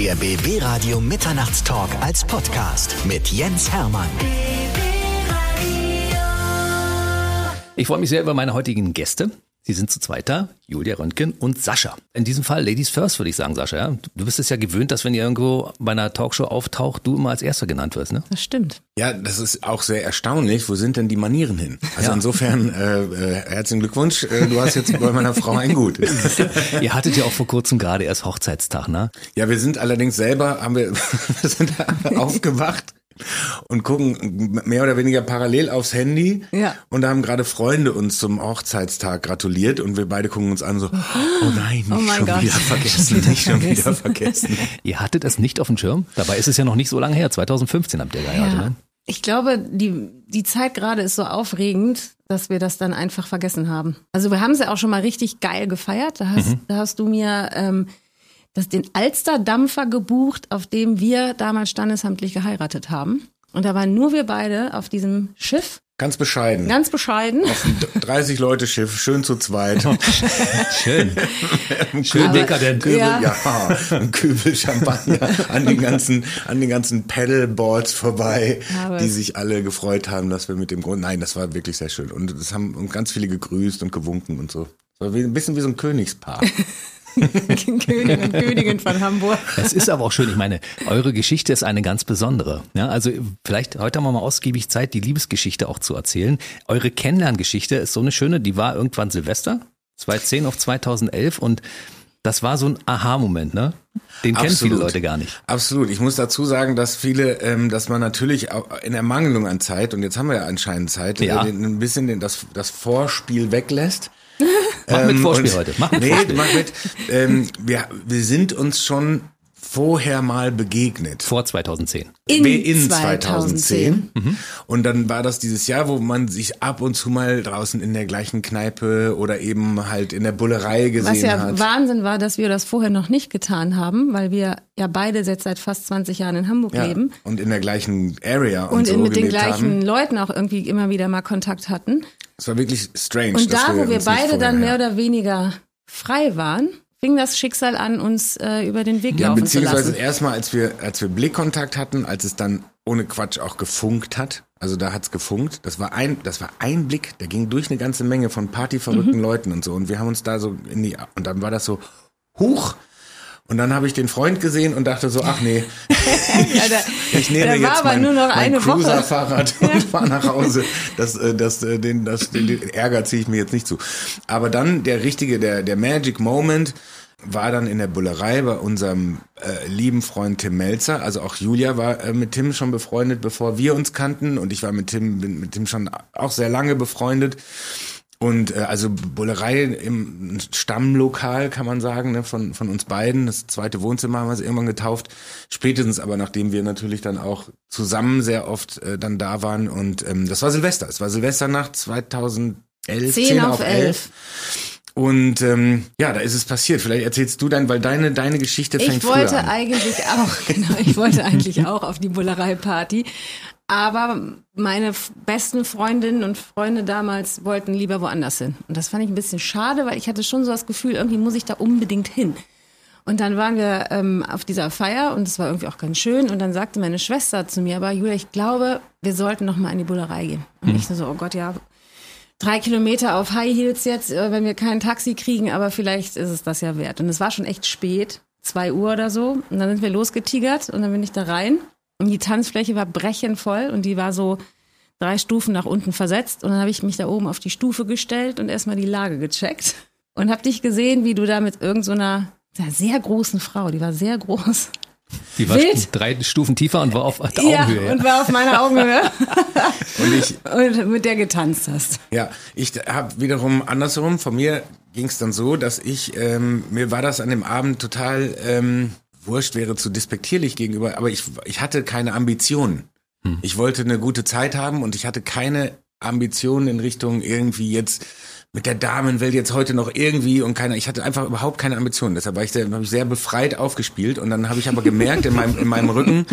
Der BB Radio Mitternachtstalk als Podcast mit Jens Hermann. Ich freue mich sehr über meine heutigen Gäste. Sie sind zu zweit da, Julia Röntgen und Sascha. In diesem Fall Ladies First, würde ich sagen, Sascha. Ja? Du bist es ja gewöhnt, dass wenn ihr irgendwo bei einer Talkshow auftaucht, du immer als Erster genannt wirst, ne? Das stimmt. Ja, das ist auch sehr erstaunlich. Wo sind denn die Manieren hin? Also ja. insofern äh, äh, herzlichen Glückwunsch. Äh, du hast jetzt bei meiner Frau ein Gut. ihr hattet ja auch vor kurzem gerade erst Hochzeitstag, ne? Ja, wir sind allerdings selber, haben wir, wir sind aufgewacht und gucken mehr oder weniger parallel aufs Handy. Ja. Und da haben gerade Freunde uns zum Hochzeitstag gratuliert und wir beide gucken uns an so, oh nein, nicht oh schon Gott. wieder vergessen, nicht schon wieder vergessen. Ihr hattet es nicht auf dem Schirm? Dabei ist es ja noch nicht so lange her. 2015 habt ihr geheiratet, ja. ne? Ich glaube, die, die Zeit gerade ist so aufregend, dass wir das dann einfach vergessen haben. Also wir haben sie auch schon mal richtig geil gefeiert. Da hast, mhm. da hast du mir ähm, das den Alsterdampfer gebucht, auf dem wir damals standesamtlich geheiratet haben. Und da waren nur wir beide auf diesem Schiff. Ganz bescheiden. Ganz bescheiden. Auf ein 30 Leute Schiff, schön zu zweit. schön. schön dekadent. Kübel, ja. ja, ein Kübel Champagner an den ganzen, an den ganzen Paddleboards vorbei, Aber die sich alle gefreut haben, dass wir mit dem Grund, nein, das war wirklich sehr schön. Und es haben ganz viele gegrüßt und gewunken und so. Das war wie, ein bisschen wie so ein Königspaar. König und Königin von Hamburg. Es ist aber auch schön. Ich meine, eure Geschichte ist eine ganz besondere. Ja, also vielleicht heute haben wir mal ausgiebig Zeit, die Liebesgeschichte auch zu erzählen. Eure Kennenlerngeschichte ist so eine schöne, die war irgendwann Silvester, 2010 auf 2011 und das war so ein Aha-Moment, ne? Den kennen viele Leute gar nicht. Absolut. Ich muss dazu sagen, dass viele, ähm, dass man natürlich auch in Ermangelung an Zeit, und jetzt haben wir ja anscheinend Zeit, ja. Äh, ein bisschen den, das, das Vorspiel weglässt. Mach mit ähm, Vorspiel heute. Mach mit nee, Vorspiel. mach mit. Ähm, wir, wir sind uns schon vorher mal begegnet. Vor 2010. In, in 2010. 2010. Mhm. Und dann war das dieses Jahr, wo man sich ab und zu mal draußen in der gleichen Kneipe oder eben halt in der Bullerei gesehen hat. Was ja hat. Wahnsinn war, dass wir das vorher noch nicht getan haben, weil wir ja beide jetzt seit fast 20 Jahren in Hamburg ja, leben. Und in der gleichen Area und, und so mit den gleichen haben. Leuten auch irgendwie immer wieder mal Kontakt hatten. Es war wirklich strange. Und da, wo wir beide dann mehr oder weniger frei waren, fing das Schicksal an, uns äh, über den Weg ja, laufen zu lassen. Beziehungsweise erstmal, als wir, als wir Blickkontakt hatten, als es dann ohne Quatsch auch gefunkt hat. Also da hat's gefunkt. Das war ein, das war ein Blick, der ging durch eine ganze Menge von partyverrückten mhm. Leuten und so. Und wir haben uns da so in die, und dann war das so, huch, und dann habe ich den Freund gesehen und dachte so, ach nee, ja, da, ich nehme jetzt mein, nur noch mein Cruiser-Fahrrad und fahre nach Hause. Das, äh, das, äh, den, das, den, den Ärger ziehe ich mir jetzt nicht zu. Aber dann der richtige, der, der Magic Moment war dann in der Bullerei bei unserem äh, lieben Freund Tim Melzer. Also auch Julia war äh, mit Tim schon befreundet, bevor wir uns kannten. Und ich war mit Tim, bin mit Tim schon auch sehr lange befreundet. Und äh, also Bullerei im Stammlokal, kann man sagen, ne, von, von uns beiden. Das zweite Wohnzimmer haben wir es irgendwann getauft. Spätestens aber, nachdem wir natürlich dann auch zusammen sehr oft äh, dann da waren. Und ähm, das war Silvester. Es war Silvesternacht 2011. 10, 10 auf 11. 11. Und ähm, ja, da ist es passiert. Vielleicht erzählst du dann, weil deine deine Geschichte fängt Ich wollte an. eigentlich auch, genau, ich wollte eigentlich auch auf die Bullerei-Party. Aber meine besten Freundinnen und Freunde damals wollten lieber woanders hin. Und das fand ich ein bisschen schade, weil ich hatte schon so das Gefühl, irgendwie muss ich da unbedingt hin. Und dann waren wir ähm, auf dieser Feier und es war irgendwie auch ganz schön. Und dann sagte meine Schwester zu mir, aber Julia, ich glaube, wir sollten noch mal in die Bullerei gehen. Und mhm. ich so, oh Gott, ja, drei Kilometer auf High Heels jetzt, äh, wenn wir kein Taxi kriegen, aber vielleicht ist es das ja wert. Und es war schon echt spät, zwei Uhr oder so. Und dann sind wir losgetigert und dann bin ich da rein und die Tanzfläche war brechenvoll und die war so drei Stufen nach unten versetzt. Und dann habe ich mich da oben auf die Stufe gestellt und erstmal die Lage gecheckt. Und habe dich gesehen, wie du da mit irgendeiner so sehr großen Frau, die war sehr groß. Die war Wild. drei Stufen tiefer und war auf der Augenhöhe. Ja, und war auf meiner Augenhöhe. und, ich, und mit der getanzt hast. Ja, ich habe wiederum andersherum, von mir ging es dann so, dass ich, ähm, mir war das an dem Abend total ähm, wurscht wäre zu despektierlich gegenüber, aber ich, ich hatte keine Ambitionen. Hm. Ich wollte eine gute Zeit haben und ich hatte keine Ambitionen in Richtung irgendwie jetzt mit der Damenwelt jetzt heute noch irgendwie und keiner, ich hatte einfach überhaupt keine Ambitionen. Deshalb war ich sehr, ich sehr befreit aufgespielt und dann habe ich aber gemerkt in meinem, in meinem Rücken,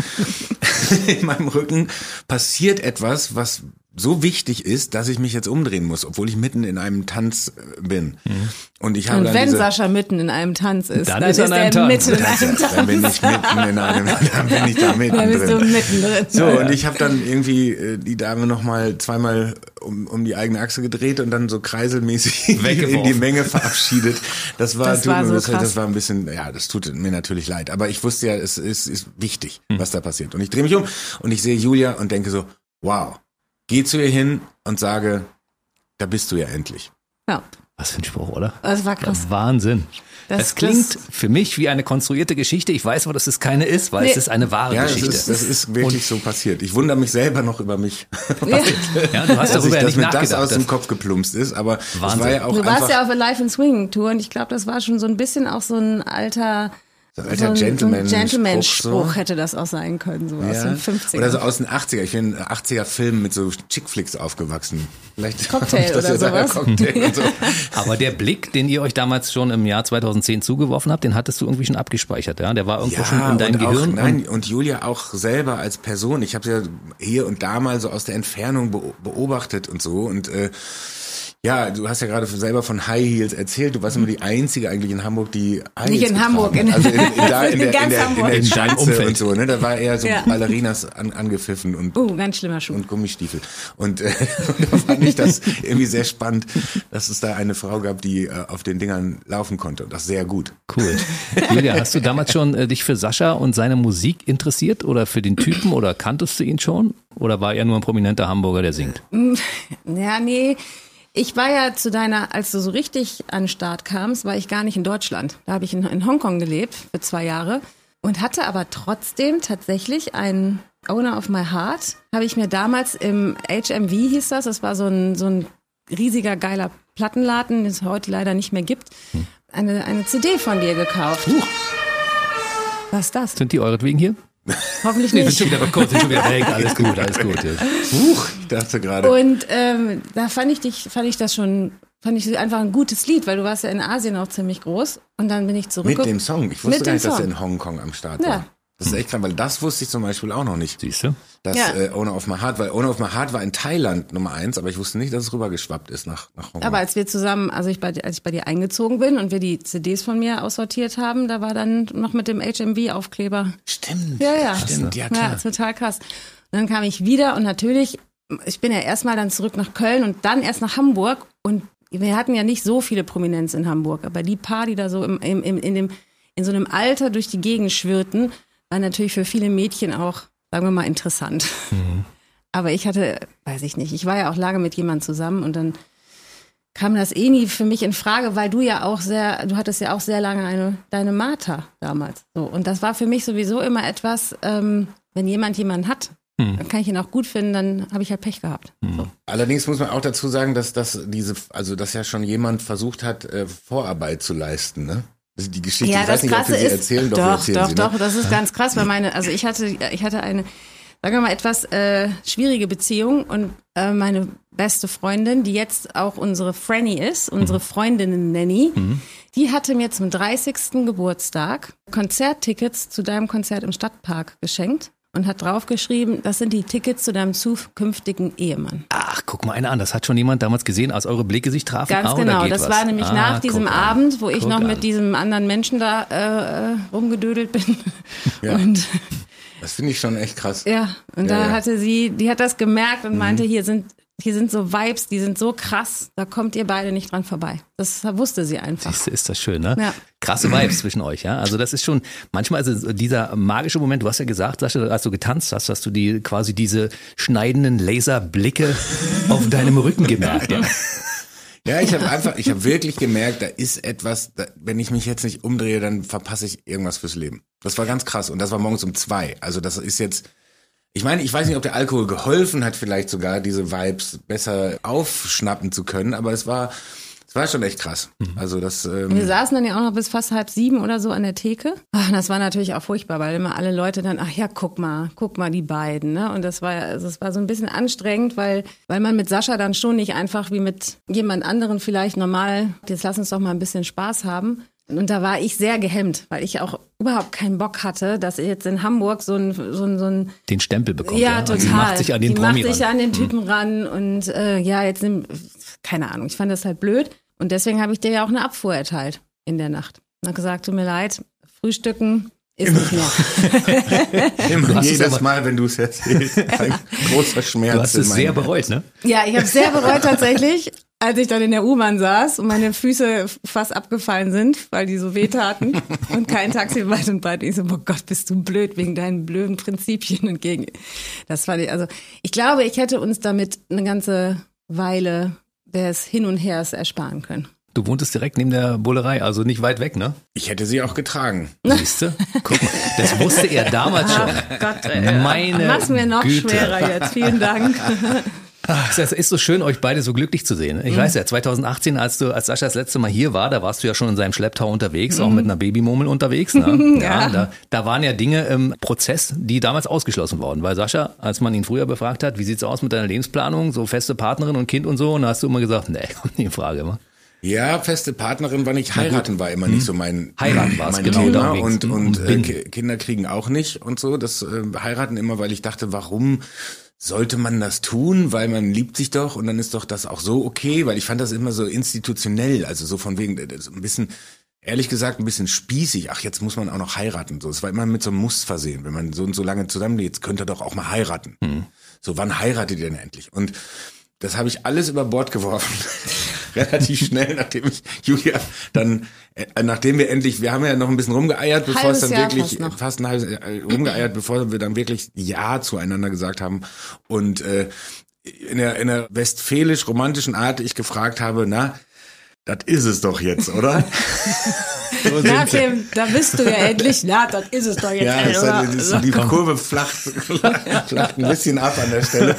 in meinem Rücken passiert etwas, was so wichtig ist, dass ich mich jetzt umdrehen muss, obwohl ich mitten in einem Tanz äh, bin. Mhm. Und ich habe Und dann wenn diese, Sascha mitten in einem Tanz ist, Dann dann, ist er ist er Tanz. mitten in einem dann Tanz. bin ich mitten in einem, dann bin ich da Dann mitten bist du drin. mittendrin. So, und ich habe dann irgendwie äh, die Dame nochmal zweimal um, um die eigene Achse gedreht und dann so kreiselmäßig in die Menge verabschiedet. Das war, Das tut war mir, so das, krass. das war ein bisschen, ja, das tut mir natürlich leid. Aber ich wusste ja, es ist, ist wichtig, Hm. was da passiert. Und ich drehe mich um und ich sehe Julia und denke so, wow, geh zu ihr hin und sage, da bist du ja endlich. Ja, Was für ein Spruch, oder? das war krass. Wahnsinn. Das- Das, klingt das- für mich wie eine konstruierte Geschichte. Ich weiß aber, dass es keine ist, weil Nee. es ist eine wahre Ja, das Geschichte. ist, das ist wirklich so passiert. Ich wundere mich selber noch über mich. Ja. ja, du hast dass, ich, darüber ja dass nicht mir das aus dem Kopf geplumpst ist, aber Wahnsinn. war ja auch Du warst ja auf der Life and Swing Tour und ich glaube, das war schon so ein bisschen auch so ein alter, so ein so alter ein, Gentleman- so ein Gentleman-Spruch so. hätte das auch sein können, so aus Ja. den 50ern. Oder so aus den 80er. Ich bin in 80er Filmen mit so Chickflicks aufgewachsen. Vielleicht Cocktail das oder ja sowas. Cocktail und so. Aber der Blick, den ihr euch damals schon im Jahr 2010 zugeworfen habt, den hattest du irgendwie schon abgespeichert, ja? Der war irgendwo schon in deinem und auch, Gehirn. nein, und Julia auch selber als Person. Ich habe sie ja hier und da mal so aus der Entfernung beo- beobachtet und so. Und äh, ja, du hast ja gerade selber von High Heels erzählt. Du warst immer die einzige eigentlich in Hamburg, die High Nicht Heels in getragen Hamburg, in- also in, in, da, in, in der, in, der, in der In deinem Umfeld. und so. Ne? Da war eher so Ja. Ballerinas an, angepfiffen und Oh, ganz schlimmer Schuh. und Gummistiefel. Und äh, da fand ich das irgendwie sehr spannend, dass es da eine Frau gab, die äh, auf den Dingern laufen konnte. Und das sehr gut. Cool. Julia, hast du damals schon äh, dich für Sascha und seine Musik interessiert oder für den Typen oder kanntest du ihn schon? Oder war er nur ein prominenter Hamburger, der singt? Ja, nee. Ich war ja zu deiner, als du so richtig an den Start kamst, war ich gar nicht in Deutschland. Da habe ich in, in Hongkong gelebt für zwei Jahre und hatte aber trotzdem tatsächlich einen Owner of My Heart. Habe ich mir damals im HMV hieß das, das war so ein, so ein riesiger geiler Plattenladen, den es heute leider nicht mehr gibt, eine, eine CD von dir gekauft. Was ist das? Sind die euretwegen hier? Hoffentlich Nee, sind nicht. schon wieder kurz, sind schon wieder weg. Alles gut, alles gut. Ja. Huch, ich dachte gerade. Und ähm, da fand ich dich, fand ich das schon, fand ich einfach ein gutes Lied, weil du warst ja in Asien auch ziemlich groß. Und dann bin ich zurück. Mit dem Song. Ich wusste gar nicht, dass er in Hongkong am Start Ja. war. Das ist echt krass, weil das wusste ich zum Beispiel auch noch nicht. Siehst du? Das Ja. äh, Owner of My Heart, weil Owner of My Heart war in Thailand Nummer eins, aber ich wusste nicht, dass es rübergeschwappt ist nach, nach Hongkong. Aber als wir zusammen, also ich bei, dir- als ich bei dir eingezogen bin und wir die CDs von mir aussortiert haben, da war dann noch mit dem HMV-Aufkleber. Stimmt. Ja, ja. Stimmt, ja Ja, klar. total krass. Und dann kam ich wieder und natürlich, ich bin ja erstmal dann zurück nach Köln und dann erst nach Hamburg und wir hatten ja nicht so viele Prominenz in Hamburg, aber die paar, die da so im, im, im, in, dem, in so einem Alter durch die Gegend schwirrten, war natürlich für viele Mädchen auch, sagen wir mal, interessant. Aber ich hatte, weiß ich nicht, ich war ja auch lange mit jemandem zusammen und dann kam das eh nie für mich in Frage, weil du ja auch sehr, du hattest ja auch sehr lange eine, deine Martha damals. So. Und das war für mich sowieso immer etwas, ähm, wenn jemand jemanden hat, dann kann ich ihn auch gut finden, dann habe ich halt Pech gehabt. So. Allerdings muss man auch dazu sagen, dass das diese, also dass ja schon jemand versucht hat, äh, Vorarbeit zu leisten, ne? Ist die Geschichte. Ja, ich das weiß nicht, ob wir sie ist, erzählen, doch, doch, erzählen doch, sie, doch, ne? das ist ganz krass, weil meine, also ich hatte, ich hatte eine, sagen wir mal, etwas äh, schwierige Beziehung und äh, meine beste Freundin, die jetzt auch unsere Franny ist, unsere Freundin Nanny, die hatte mir zum 30. Geburtstag Konzerttickets zu deinem Konzert im Stadtpark geschenkt und hat draufgeschrieben, das sind die Tickets zu deinem zukünftigen Ehemann. Ach, guck mal einer an. Das hat schon jemand damals gesehen, als eure Blicke sich trafen. Ganz ah, da genau. geht Das was. war nämlich ah, nach diesem an. Abend, wo ich Guck noch an. mit diesem anderen Menschen da äh, äh, rumgedödelt bin. Ja. Und Das finde ich schon echt krass. ja, und Ja, da ja. hatte sie, die hat das gemerkt und meinte, Mhm. hier sind hier sind so Vibes, die sind so krass, da kommt ihr beide nicht dran vorbei. Das wusste sie einfach. Siehst du, ist das schön, ne? Ja. Krasse Vibes zwischen euch, ja. Also das ist schon, manchmal ist es dieser magische Moment, du hast ja gesagt, Sascha, als du getanzt hast, hast du die quasi diese schneidenden Laserblicke auf deinem Rücken gemerkt. Ja? Ja, ich habe einfach, ich habe wirklich gemerkt, da ist etwas, da, wenn ich mich jetzt nicht umdrehe, dann verpasse ich irgendwas fürs Leben. Das war ganz krass und das war morgens um zwei. Also das ist jetzt, ich meine, ich weiß nicht, ob der Alkohol geholfen hat, vielleicht sogar diese Vibes besser aufschnappen zu können, aber es war, es war schon echt krass. Also das, ähm, Wir saßen dann ja auch noch bis fast halb sieben oder so an der Theke. Ach, das war natürlich auch furchtbar, weil immer alle Leute dann, ach ja, guck mal, guck mal die beiden, ne? Und das war, also das war so ein bisschen anstrengend, weil, weil man mit Sascha dann schon nicht einfach wie mit jemand anderen vielleicht normal, jetzt lass uns doch mal ein bisschen Spaß haben. Und da war ich sehr gehemmt, weil ich auch überhaupt keinen Bock hatte, dass ich jetzt in Hamburg so ein, so ein, so ein Den Stempel bekommt. ja, total. Die macht sich an den die Promi macht sich ran. Mhm. an den Typen ran und äh, ja, jetzt nimm, keine Ahnung, ich fand das halt blöd. Und deswegen habe ich dir ja auch eine Abfuhr erteilt in der Nacht. Und hab gesagt, tut mir leid, Frühstücken ist nicht mehr. Immer hast es jedes aber- Mal, wenn du es erzählst, ein großer Schmerz. Du hast es sehr bereut, ne? Ja, ich habe sehr bereut tatsächlich, als ich dann in der U-Bahn saß und meine Füße fast abgefallen sind, weil die so weh taten und kein Taxi weit und breit. Ich so, oh Gott, bist du blöd wegen deinen blöden Prinzipien und gegen. Das fand ich, also ich glaube, ich hätte uns damit eine ganze Weile des Hin und Hers ersparen können. Du wohntest direkt neben der Bullerei, also nicht weit weg, ne? Ich hätte sie auch getragen. Siehst du? Guck mal, das wusste er damals schon. Ach Gott, ey. Meine Mach's mir noch Güte. schwerer jetzt. Vielen Dank. Ach, Es ist so schön, euch beide so glücklich zu sehen. Mhm. Ich weiß ja, 2018, als du, als Sascha das letzte Mal hier war, da warst du ja schon in seinem Schlepptau unterwegs, Mhm. auch mit einer Babymurmel unterwegs. Ne? ja. da, da waren ja Dinge im Prozess, die damals ausgeschlossen wurden. Weil Sascha, als man ihn früher befragt hat, wie sieht's aus mit deiner Lebensplanung, so feste Partnerin und Kind und so, und da hast du immer gesagt, nee, kommt nie in Frage. Immer. Ja, feste Partnerin war nicht, heiraten war immer nicht so mein Heiraten mein genau, Thema darum ging's. und und Und äh, Kinder kriegen auch nicht und so. Das äh, heiraten immer, weil ich dachte, warum sollte man das tun? Weil man liebt sich doch und dann ist doch das auch so okay, weil ich fand das immer so institutionell, also so von wegen äh, so ein bisschen ehrlich gesagt ein bisschen spießig. Ach, jetzt muss man auch noch heiraten. So, es war immer mit so einem Muss versehen. Wenn man so und so lange zusammenlebt, jetzt könnt ihr doch auch mal heiraten. So, wann heiratet ihr denn endlich? Und das habe ich alles über Bord geworfen. Relativ schnell, nachdem ich Julia dann, äh, nachdem wir endlich, wir haben ja noch ein bisschen rumgeeiert, bevor Halbes es dann Jahr wirklich, fast fast ein halbes Jahr äh, rumgeeiert, bevor wir dann wirklich Ja zueinander gesagt haben. Und äh, in der, in der westfälisch-romantischen Art ich gefragt habe, na, das ist es doch jetzt, oder? So sie. dem, da bist du ja endlich. Na, das ist es doch jetzt. Ja, ey, oder? ist, die Kurve flacht, flacht ein bisschen ab an der Stelle.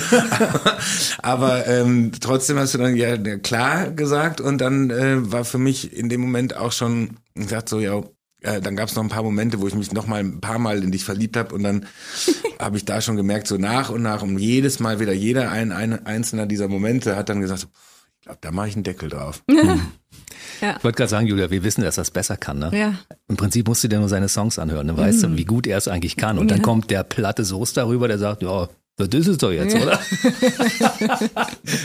Aber, ähm, trotzdem hast du dann ja klar gesagt und dann äh, war für mich in dem Moment auch schon gesagt so, ja, äh, dann gab es noch ein paar Momente, wo ich mich noch mal ein paar Mal in dich verliebt habe und dann habe ich da schon gemerkt, so nach und nach und jedes Mal wieder jeder ein, ein einzelner dieser Momente hat dann gesagt, so, ich glaube, da mache ich einen Deckel drauf. Ich wollte gerade sagen, Julia, wir wissen, dass das besser kann. Ne? Ja. Im Prinzip musst du dir nur seine Songs anhören, dann weißt du, wie gut er es eigentlich kann. Und dann kommt der platte Soße darüber, der sagt, ja, das ist es doch jetzt, oder?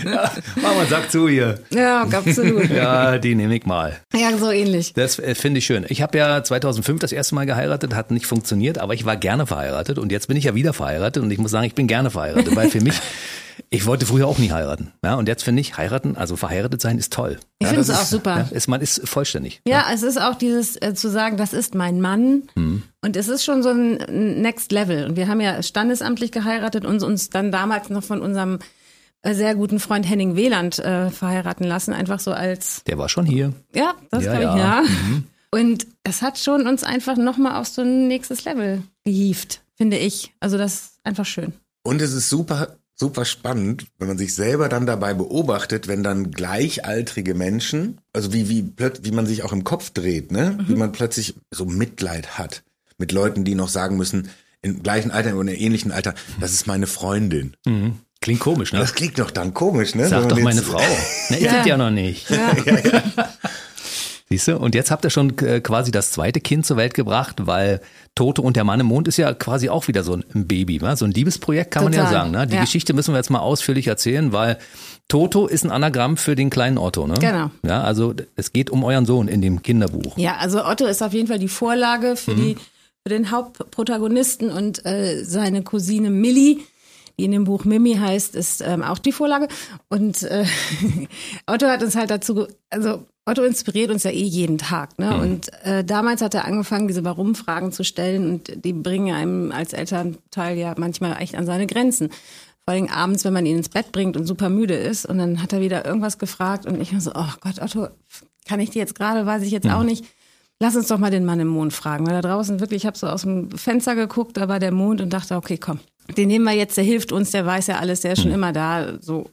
ja, Mama, sag zu hier. Ja, absolut. Ja, die nehme ich mal. Ja, so ähnlich. Das äh, finde ich schön. Ich habe ja 2005 das erste Mal geheiratet, hat nicht funktioniert, aber ich war gerne verheiratet und jetzt bin ich ja wieder verheiratet und ich muss sagen, ich bin gerne verheiratet, weil für mich, ich wollte früher auch nie heiraten. Ja, und jetzt finde ich, heiraten, also verheiratet sein ist toll. Ich ja, finde es auch ist- super. Ja, ist, man ist vollständig. Ja, es ist auch dieses äh, zu sagen, das ist mein Mann. Und es ist schon so ein Next Level. Und wir haben ja standesamtlich geheiratet und uns dann damals noch von unserem äh, sehr guten Freund Henning Wieland äh, verheiraten lassen, einfach so als, Der war schon hier. ja, das Ja, glaube ich, ja. ja. Und es hat schon uns einfach nochmal auf so ein nächstes Level gehievt, finde ich. Also das ist einfach schön. Und es ist super, super spannend, wenn man sich selber dann dabei beobachtet, wenn dann gleichaltrige Menschen, also wie, wie, wie man sich auch im Kopf dreht, ne? Wie man plötzlich so Mitleid hat mit Leuten, die noch sagen müssen, im gleichen Alter oder ähnlichen Alter, das ist meine Freundin. Mhm. Klingt komisch, ne? Das klingt doch dann komisch, ne? Sag doch meine Frau. Ne, ich Ja. ja. ja noch nicht. Ja. Siehst du? Und jetzt habt ihr schon äh, quasi das zweite Kind zur Welt gebracht, weil Toto und der Mann im Mond ist ja quasi auch wieder so ein Baby, ne? so ein Liebesprojekt kann man ja Total. sagen. Ne? Die Ja. Geschichte müssen wir jetzt mal ausführlich erzählen, weil Toto ist ein Anagramm für den kleinen Otto. Ne? Genau. Ja, also es geht um euren Sohn in dem Kinderbuch. Ja, also Otto ist auf jeden Fall die Vorlage für die für den Hauptprotagonisten und äh, seine Cousine Millie, die in dem Buch Mimi heißt, ist ähm, auch die Vorlage. Und äh, Otto hat uns halt dazu, also Otto inspiriert uns ja eh jeden Tag. Ne? Und äh, damals hat er angefangen, diese Warum-Fragen zu stellen und die bringen einem als Elternteil ja manchmal echt an seine Grenzen. Vor allem abends, wenn man ihn ins Bett bringt und super müde ist und dann hat er wieder irgendwas gefragt und ich war so, oh Gott, Otto, kann ich dir jetzt gerade, weiß ich jetzt auch nicht. Lass uns doch mal den Mann im Mond fragen, weil da draußen wirklich, ich habe so aus dem Fenster geguckt, da war der Mond und dachte, okay, komm, den nehmen wir jetzt, der hilft uns, der weiß ja alles, der ist schon immer da, so.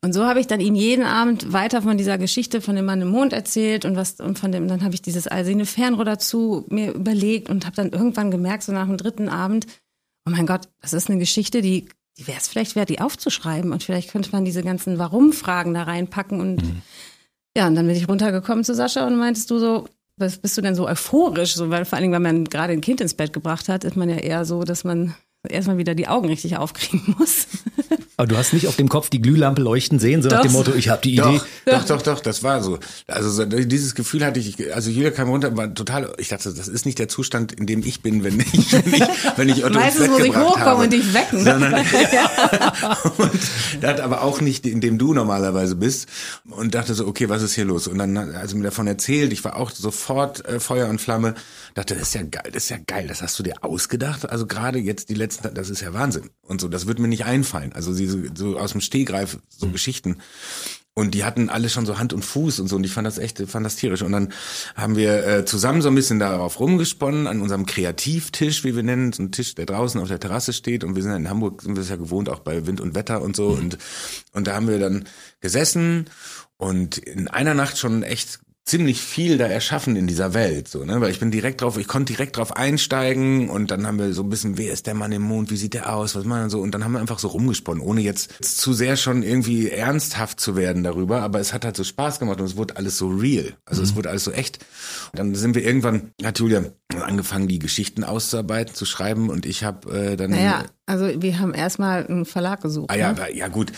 Und so habe ich dann ihm jeden Abend weiter von dieser Geschichte von dem Mann im Mond erzählt und was und von dem dann habe ich dieses Alsine Fernrohr dazu mir überlegt und habe dann irgendwann gemerkt so nach dem dritten Abend, oh mein Gott, das ist eine Geschichte, die die wäre es vielleicht wert, die aufzuschreiben und vielleicht könnte man diese ganzen Warum-Fragen da reinpacken und ja, und dann bin ich runtergekommen zu Sascha und meintest du so, was bist du denn so euphorisch? So, weil vor allen Dingen, wenn man gerade ein Kind ins Bett gebracht hat, ist man ja eher so, dass man erstmal wieder die Augen richtig aufkriegen muss. Aber du hast nicht auf dem Kopf die Glühlampe leuchten sehen, so nach Doch. dem Motto, ich habe die Idee. Doch, doch, doch, doch, das war so. Also so, dieses Gefühl hatte ich, also Julia kam runter, war total, ich dachte, das ist nicht der Zustand, in dem ich bin, wenn ich, wenn ich, wenn ich Otto Meistens muss ich hochkommen habe. und dich wecken. Sondern, und das aber auch nicht, in dem du normalerweise bist. Und dachte so, okay, was ist hier los? Und dann, also mir davon erzählt, ich war auch sofort äh, Feuer und Flamme, dachte, das ist ja geil, das ist ja geil, das hast du dir ausgedacht. Also gerade jetzt die letzten, das ist ja Wahnsinn. Und so, das wird mir nicht einfallen. Also diese, so aus dem Stehgreif, so Geschichten. Und die hatten alle schon so Hand und Fuß und so und ich fand das echt fantastisch. Und dann haben wir äh, zusammen so ein bisschen darauf rumgesponnen, an unserem Kreativtisch, wie wir nennen, so ein Tisch, der draußen auf der Terrasse steht. Und wir sind ja in Hamburg, sind wir es ja gewohnt, auch bei Wind und Wetter und so. Und, und da haben wir dann gesessen und in einer Nacht schon echt ziemlich viel da erschaffen in dieser Welt, so, ne, weil ich bin direkt drauf, ich konnte direkt drauf einsteigen und dann haben wir so ein bisschen, wer ist der Mann im Mond, wie sieht der aus, was man so. Und dann haben wir einfach so rumgesponnen, ohne jetzt zu sehr schon irgendwie ernsthaft zu werden darüber, aber es hat halt so Spaß gemacht und es wurde alles so real, also es wurde alles so echt. Und dann sind wir irgendwann, hat Julia angefangen, die Geschichten auszuarbeiten, zu schreiben und ich habe äh, dann Naja, also wir haben erstmal einen Verlag gesucht. Ah ja, ne? ja gut.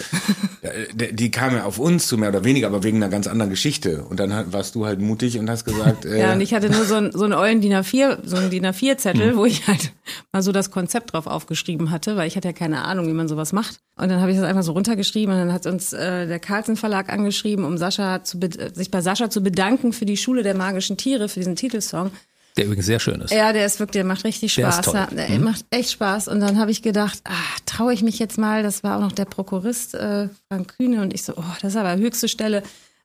Die- Die kam ja auf uns zu, mehr oder weniger, aber wegen einer ganz anderen Geschichte. Und dann warst du halt mutig und hast gesagt, äh, Ja, und ich hatte nur so, ein, so einen ollen DIN A4, so einen DIN Hm. A4-Zettel, wo ich halt mal so das Konzept drauf aufgeschrieben hatte, weil ich hatte ja keine Ahnung, wie man sowas macht. Und dann habe ich das einfach so runtergeschrieben und dann hat uns äh, der Carlsen Verlag angeschrieben, um Sascha zu äh, sich bei Sascha zu bedanken für die Schule der magischen Tiere, für diesen Titelsong. Der übrigens sehr schön ist. Ja, der ist wirklich, der macht richtig Der ist Spaß. toll. Ja, der macht echt Spaß. Und dann habe ich gedacht, ah, traue ich mich jetzt mal, das war auch noch der Prokurist äh, Frank Kühne und ich so, oh, das ist aber höchste Stelle.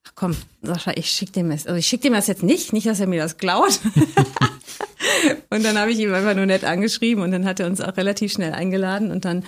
Ach komm, Sascha, ich schick dem das. Also ich schick dem das jetzt nicht, nicht, dass er mir das klaut. und dann habe ich ihm einfach nur nett angeschrieben und dann hat er uns auch relativ schnell eingeladen und dann,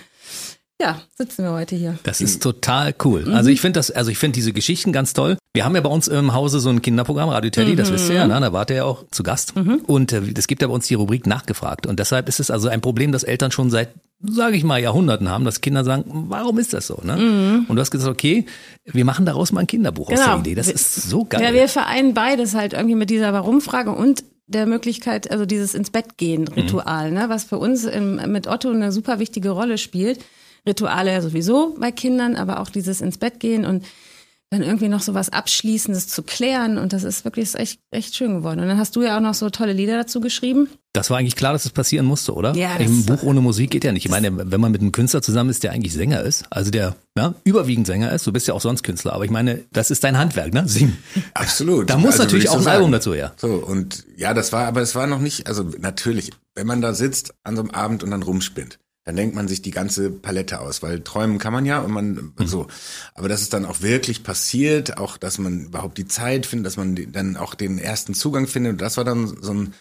ja, sitzen wir heute hier. Das ist total cool. Also ich finde das, also ich finde diese Geschichten ganz toll. Wir haben ja bei uns im Hause so ein Kinderprogramm, Radio Teddy, das wisst ihr ja, ne? da wart ihr ja auch zu Gast. Und äh, es gibt ja bei uns die Rubrik nachgefragt. Und deshalb ist es also ein Problem, das Eltern schon seit, sage ich mal, Jahrhunderten haben, dass Kinder sagen, warum ist das so? Ne? Und du hast gesagt, okay, wir machen daraus mal ein Kinderbuch aus der Idee. Das Wir- ist so geil. Ja, wir vereinen beides halt irgendwie mit dieser Warum-Frage und der Möglichkeit, also dieses ins Bett gehen Ritual, ne, was für uns im, mit Otto eine super wichtige Rolle spielt. Rituale ja sowieso bei Kindern, aber auch dieses ins Bett gehen und dann irgendwie noch so was Abschließendes zu klären und das ist wirklich ist echt, echt schön geworden. Und dann hast du ja auch noch so tolle Lieder dazu geschrieben. Das war eigentlich klar, dass es passieren musste, oder? Ja, das- Ein Buch ohne Musik geht ja nicht. Ich meine, wenn man mit einem Künstler zusammen ist, der eigentlich Sänger ist, also der ja, überwiegend Sänger ist, du bist ja auch sonst Künstler, aber ich meine, das ist dein Handwerk, ne? Singen. absolut. Da muss Also natürlich auch so ein sagen. Album dazu her. So, und ja, das war, aber es war noch nicht, also natürlich, wenn man da sitzt an so einem Abend und dann rumspinnt, dann denkt man sich die ganze Palette aus, weil träumen kann man ja und man so. Aber dass es dann auch wirklich passiert, auch dass man überhaupt die Zeit findet, dass man dann auch den ersten Zugang findet. Und das war dann so ein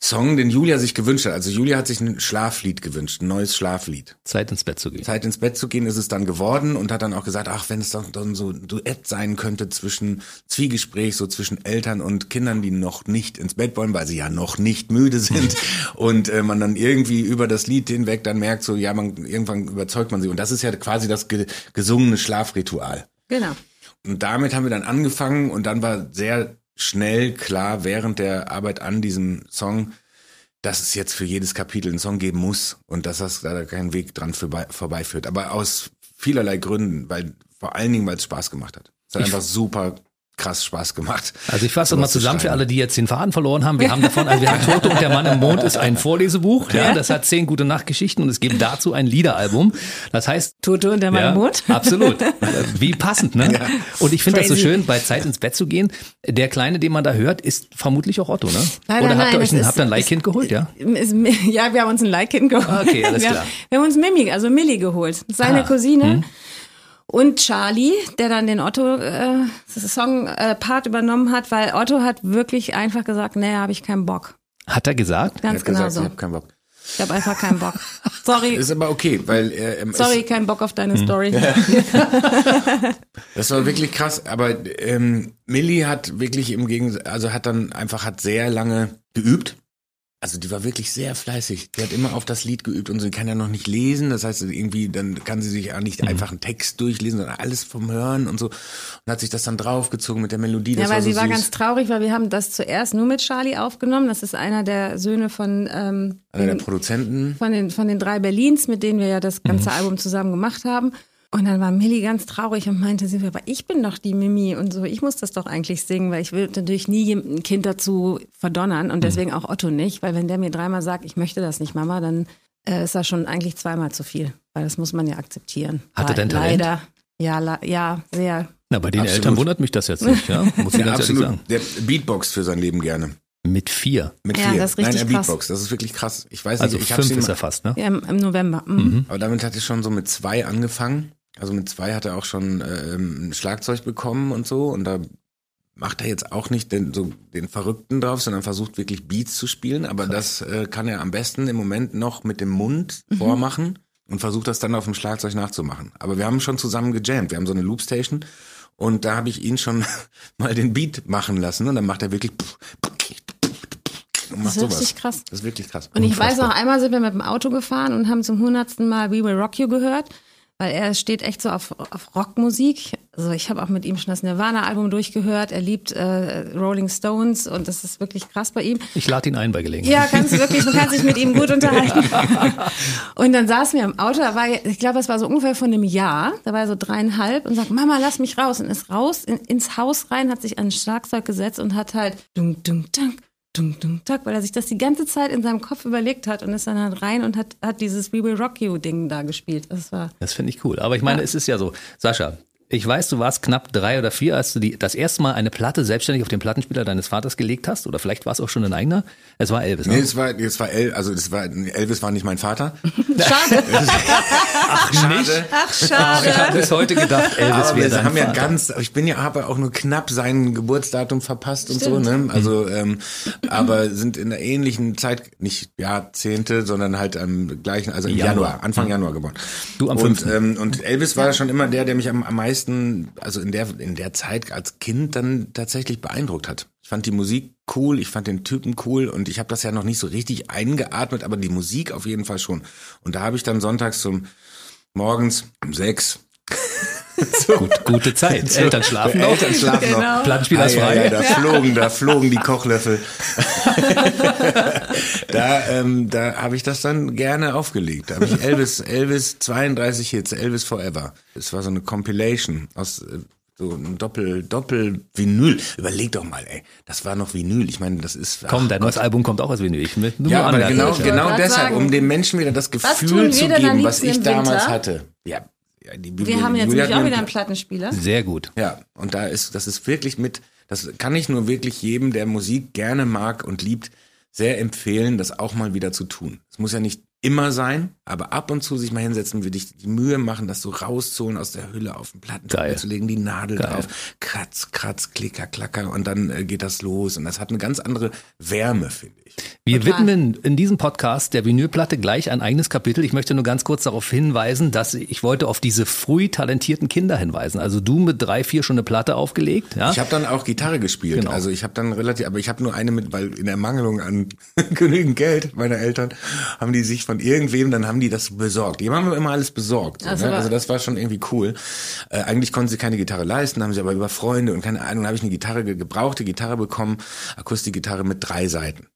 Song, den Julia sich gewünscht hat. Also Julia hat sich ein Schlaflied gewünscht, ein neues Schlaflied. Zeit ins Bett zu gehen. Zeit ins Bett zu gehen ist es dann geworden und hat dann auch gesagt, ach, wenn es doch dann so ein Duett sein könnte zwischen Zwiegespräch, so zwischen Eltern und Kindern, die noch nicht ins Bett wollen, weil sie ja noch nicht müde sind und äh, man dann irgendwie über das Lied hinweg dann merkt, so, ja, man, irgendwann überzeugt man sie und das ist ja quasi das ge gesungene Schlafritual. Genau. Und damit haben wir dann angefangen und dann war sehr schnell klar während der Arbeit an diesem Song, dass es jetzt für jedes Kapitel einen Song geben muss und dass das da kein Weg dran vorbei, vorbeiführt. Aber aus vielerlei Gründen, weil vor allen Dingen, weil es Spaß gemacht hat. Es hat einfach super krass Spaß gemacht. Also ich fasse das mal zusammen für alle, die jetzt den Faden verloren haben. Wir haben davon, also wir haben Toto und der Mann im Mond ist ein Vorlesebuch. Ja, das hat zehn gute Nachtgeschichten und es gibt dazu ein Liederalbum. Das heißt, Toto und der Mann ja, im Mond. Absolut. Wie passend, ne? Und ich finde das so schön, bei Zeit ins Bett zu gehen. Der Kleine, den man da hört, ist vermutlich auch Otto, ne? Nein, Oder nein, habt ihr euch ein, es habt ihr ein ist- Leihkind geholt, ja? Ist, ja, wir haben uns ein Leihkind geholt. Okay, alles wir, klar. Wir haben uns Mimi, also Millie geholt. Seine Ah, Cousine. Und Charlie, der dann den Otto-Song-Part übernommen hat, weil Otto hat wirklich einfach gesagt, nee, habe ich keinen Bock. Hat er gesagt? Er Ganz hat genau gesagt, so. ich habe keinen Bock. Ich habe einfach keinen Bock. Sorry, Ist aber okay, weil er ähm, sorry, kein Bock auf deine Hm. Story. das war wirklich krass. Aber ähm, Millie hat wirklich im Gegensatz, also hat dann einfach hat sehr lange geübt also die war wirklich sehr fleißig. Die hat immer auf das Lied geübt und sie kann ja noch nicht lesen. Das heißt, irgendwie, dann kann sie sich ja nicht Mhm. einfach einen Text durchlesen, sondern alles vom Hören und so. Und hat sich das dann draufgezogen mit der Melodie. Das Ja, weil war so sie war süß. ganz traurig, weil wir haben das zuerst nur mit Charlie aufgenommen. Das ist einer der Söhne von, ähm, Einer der den, Produzenten. von, den, von den drei Berlins, mit denen wir ja das ganze Album zusammen gemacht haben. Und dann war Millie ganz traurig und meinte sie, aber ich bin doch die Mimi und so, ich muss das doch eigentlich singen, weil ich will natürlich nie ein Kind dazu verdonnern und deswegen auch Otto nicht, weil wenn der mir dreimal sagt, ich möchte das nicht, Mama, dann äh, ist das schon eigentlich zweimal zu viel, weil das muss man ja akzeptieren. Hat er denn Le- Talent? Leider. Ja, la- ja, sehr. Na, bei den Absolut. Eltern wundert mich das jetzt nicht, ja? Muss ich Ja, ganz ehrlich absolut. sagen. Der Beatbox für sein Leben gerne. Mit vier. Mit Ja, vier. das ist richtig Nein, er krass. Beatbox. Das ist wirklich krass. Ich weiß Also nicht, ich hab's fünf ist er fast, ne? Ja, im, im November. Mhm. aber damit hat er schon so mit zwei angefangen. Also mit zwei hat er auch schon ähm, ein Schlagzeug bekommen und so. Und da macht er jetzt auch nicht den, so den Verrückten drauf, sondern versucht wirklich Beats zu spielen. Aber das äh, kann er am besten im Moment noch mit dem Mund vormachen und versucht das dann auf dem Schlagzeug nachzumachen. Aber wir haben schon zusammen gejammt. Wir haben so eine Loopstation und da habe ich ihn schon mal den Beat machen lassen und dann macht er wirklich und macht Das ist sowas. richtig krass. Das ist wirklich krass. Und ich weiß noch, einmal sind wir mit dem Auto gefahren und haben zum hundertsten Mal We Will Rock You gehört, weil er steht echt so auf, auf Rockmusik. Also ich habe auch mit ihm schon das Nirvana-Album durchgehört. Er liebt äh, Rolling Stones und das ist wirklich krass bei ihm. Ich lade ihn ein bei Gelegenheit. Ja, kannst du wirklich, du kannst dich mit ihm gut unterhalten. Und dann saßen wir im Auto, da war, ich glaube, das war so ungefähr von einem Jahr, da war er so dreieinhalb und sagt, Mama, lass mich raus. Und ist raus in, ins Haus rein, hat sich an ein Schlagzeug gesetzt und hat halt dung, dung, dank, dung, dung, tak, weil er sich das die ganze Zeit in seinem Kopf überlegt hat und ist dann halt rein und hat, hat dieses We Will Rock You Ding da gespielt. Das war, Das finde ich cool. Aber ich meine, es ist ja so, Sascha, ich weiß, du warst knapp drei oder vier, als du die, das erste Mal eine Platte selbstständig auf den Plattenspieler deines Vaters gelegt hast. Oder vielleicht war es auch schon ein eigener. Es war Elvis, ne? Nee, es war, es war El, also es war, Elvis war nicht mein Vater. schade. Ach, nicht? Ach, Ich schade. habe bis heute gedacht, Elvis Aber wäre wir dein haben ja Vater. ganz, ich bin ja, habe auch nur knapp sein Geburtsdatum verpasst und so, ne? Also, ähm, aber sind in der ähnlichen Zeit, nicht Jahrzehnte, sondern halt am gleichen, also im Januar. Januar, Anfang Januar geboren. Du am und, 5.. ähm, und Elvis war schon immer der, der mich am, am meisten, also in der, in der Zeit als Kind dann tatsächlich beeindruckt hat. Ich fand die Musik cool, ich fand den Typen cool und ich habe das ja noch nicht so richtig eingeatmet, aber die Musik auf jeden Fall schon. Und da habe ich dann sonntags zum morgens um sechs Gut, gute Zeit. Eltern schlafen noch. Eltern schlafen Genau. noch. Plattenspieler ist Ah, frei. ja, ja, da flogen, da flogen die Kochlöffel. da ähm, da habe ich das dann gerne aufgelegt. Da habe ich Elvis, Elvis 32 Hits, Elvis Forever. Es war so eine Compilation aus äh, so ein Doppel, Doppel Vinyl. Überleg doch mal, ey. Das war noch Vinyl. Ich meine, das ist. Komm, dein neues Album kommt auch als Vinyl. Ich will nur ja, aber genau, genau deshalb, sagen. um den Menschen wieder das Gefühl zu geben, was ich damals hatte. Ja die, Wir haben jetzt nämlich hat auch wieder einen Plattenspieler. Sehr gut. ja, und da ist, das ist wirklich mit, das kann ich nur wirklich jedem, der Musik gerne mag und liebt, sehr empfehlen, das auch mal wieder zu tun. Es muss ja nicht immer sein, aber ab und zu sich mal hinsetzen, würde ich die Mühe machen, das so rauszuholen aus der Hülle auf den Plattenspieler Geil. zu legen, die Nadel Geil. drauf, kratz, kratz, klicker, klacker und dann äh, geht das los und das hat eine ganz andere Wärme, finde ich. Wir Total. widmen in diesem Podcast der Vinylplatte gleich ein eigenes Kapitel. Ich möchte nur ganz kurz darauf hinweisen, dass ich wollte auf diese früh talentierten Kinder hinweisen. Also du mit drei, vier schon eine Platte aufgelegt, ja? Ich habe dann auch Gitarre gespielt. Genau. Also ich habe dann relativ, aber ich habe nur eine mit, weil in Ermangelung an genügend Geld meiner Eltern haben die sich von irgendwem, dann haben die das besorgt. Die haben mir immer alles besorgt. So, Also ne? also das war schon irgendwie cool. Äh, eigentlich konnten sie keine Gitarre leisten, haben sie aber über Freunde und keine Ahnung, habe ich eine Gitarre, ge- gebrauchte Gitarre bekommen, Akustikgitarre mit drei Seiten.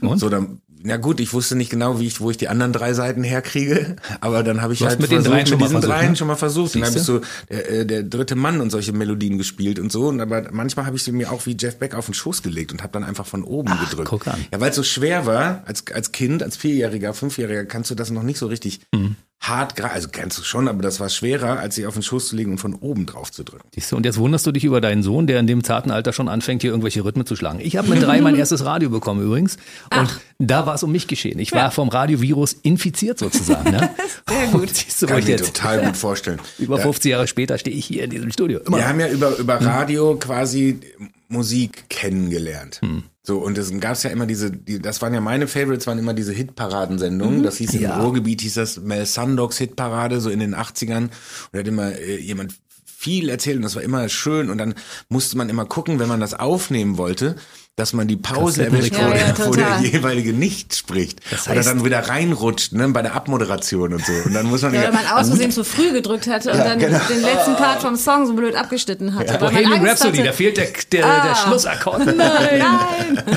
Und? So, dann, na gut, ich wusste nicht genau, wie ich, wo ich die anderen drei Seiten herkriege, aber dann habe ich Du halt mit den versucht, dreien schon mal diesen versucht, dreien ne? schon mal versucht. Dann habe ich Siehste? so der, äh, der dritte Mann und solche Melodien gespielt und so. Und aber manchmal habe ich sie mir auch wie Jeff Beck auf den Schoß gelegt und habe dann einfach von oben gedrückt. guck an. Ja, weil es so schwer war, als, als Kind, als Vierjähriger, Fünfjähriger, kannst du das noch nicht so richtig Mhm. Hart, gra- also kannst du schon, aber das war schwerer, als sie auf den Schoß zu legen und von oben drauf zu drücken. Siehst du, und jetzt wunderst du dich über deinen Sohn, der in dem zarten Alter schon anfängt, hier irgendwelche Rhythmen zu schlagen. Ich habe mit drei mein erstes Radio bekommen übrigens. Und da war es um mich geschehen. Ich war vom Radiovirus infiziert sozusagen. Ne? Sehr gut. Siehst du, Kann ich mir jetzt total gut vorstellen. über Ja. 50 Jahre später stehe ich hier in diesem Studio. Immer. Wir haben ja über, über Hm. Radio quasi Musik kennengelernt. So, und es gab's ja immer diese, die, das waren ja meine Favorites, waren immer diese Hitparadensendungen. Das hieß Mhm. Ja. im Ruhrgebiet, hieß das Mel Sandocks Hitparade, so in den 80ern. Und da hat immer äh, jemand viel erzählt und das war immer schön und dann musste man immer gucken, wenn man das aufnehmen wollte, dass man die Pause erwischt, wo, Ja, ja, der, wo der jeweilige nicht spricht. Das Oder heißt- dann wieder reinrutscht, ne, bei der Abmoderation und so. Und dann muss man Ja, wieder, oder man aus Versehen zu früh gedrückt hatte und Ja, dann genau. den letzten Part vom Song so blöd abgeschnitten hatte. weil man Bohemian Angst Rhapsody, da hatte. fehlt der, der, der Ah. Schlussakkord. Nein!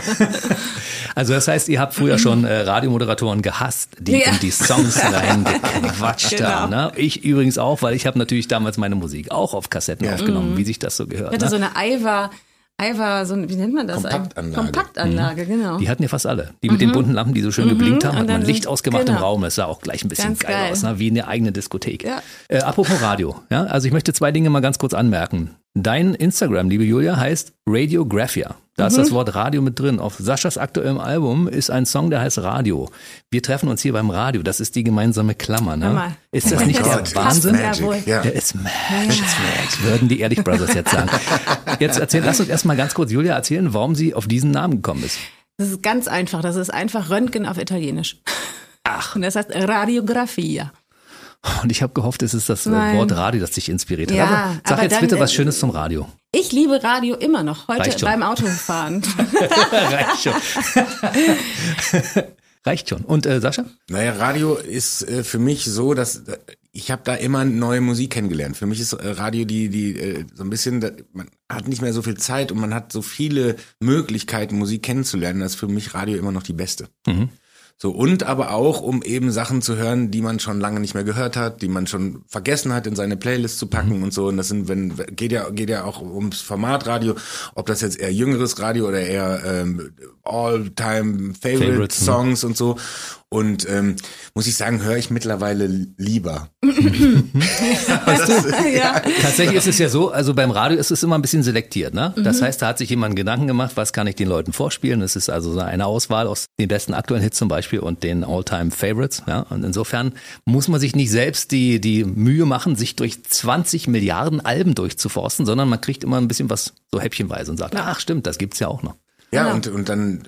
Also das heißt, ihr habt früher schon äh, Radiomoderatoren gehasst, die Ja. in die Songs reingequatscht Genau. haben. Ne? Ich übrigens auch, weil ich habe natürlich damals meine Musik auch auf Kassetten Ja. aufgenommen, wie sich das so gehört. Ich hatte Ne? so eine Aiwa, Aiwa, so ein, wie nennt man das? Kompaktanlage. Kompaktanlage, genau. Die hatten ja fast alle. Die mit den bunten Lampen, die so schön geblinkt haben, Mhm. und hat man Licht ausgemacht im genau. Raum. Das sah auch gleich ein bisschen Ganz geil, geil. aus, ne? wie eine eigene Diskothek. Ja. Äh, apropos Radio, ja, also ich möchte zwei Dinge mal ganz kurz anmerken. Dein Instagram, liebe Julia, heißt Radiographia. Da Mhm. ist das Wort Radio mit drin. Auf Saschas aktuellem Album ist ein Song, der heißt Radio. Wir treffen uns hier beim Radio. Das ist die gemeinsame Klammer. Ne? Ist das Oh nicht der Wahnsinn? ist ja. Ja. Der ist Magic, würden die Ehrlich Brothers jetzt sagen. Jetzt erzähl, lass uns erstmal ganz kurz Julia erzählen, warum sie auf diesen Namen gekommen ist. Das ist ganz einfach. Das ist einfach Röntgen auf Italienisch. Ach. Und das heißt Radiografia. Und ich habe gehofft, es ist das Nein. Wort Radio, das dich inspiriert hat. Ja, aber sag aber jetzt dann, bitte was äh, Schönes zum Radio. Ich liebe Radio immer noch, heute Reicht schon. beim Autofahren. Reicht schon. Reicht schon. Und äh, Sascha? Naja, Radio ist äh, für mich so, dass äh, ich habe da immer neue Musik kennengelernt. Für mich ist äh, Radio die, die äh, so ein bisschen, da, man hat nicht mehr so viel Zeit und man hat so viele Möglichkeiten, Musik kennenzulernen. Das ist für mich Radio immer noch die beste. Mhm. So, und aber auch, um eben Sachen zu hören, die man schon lange nicht mehr gehört hat, die man schon vergessen hat, in seine Playlist zu packen und so. Und das sind, wenn, geht ja, geht ja auch ums Format Radio, ob das jetzt eher jüngeres Radio oder eher ähm, All-Time Favorite Favorites, ne? Songs und so. Und ähm, muss ich sagen, höre ich mittlerweile lieber. ja. Tatsächlich ist es ja so, also beim Radio ist es immer ein bisschen selektiert. Ne? Das Mhm. heißt, da hat sich jemand Gedanken gemacht, was kann ich den Leuten vorspielen. Es ist also so eine Auswahl aus den besten aktuellen Hits zum Beispiel und den All-Time Favorites. Ja? Und insofern muss man sich nicht selbst die, die Mühe machen, sich durch 20 Milliarden Alben durchzuforsten, sondern man kriegt immer ein bisschen was so häppchenweise und sagt, ach stimmt, das gibt's ja auch noch. Ja, Genau. und, und dann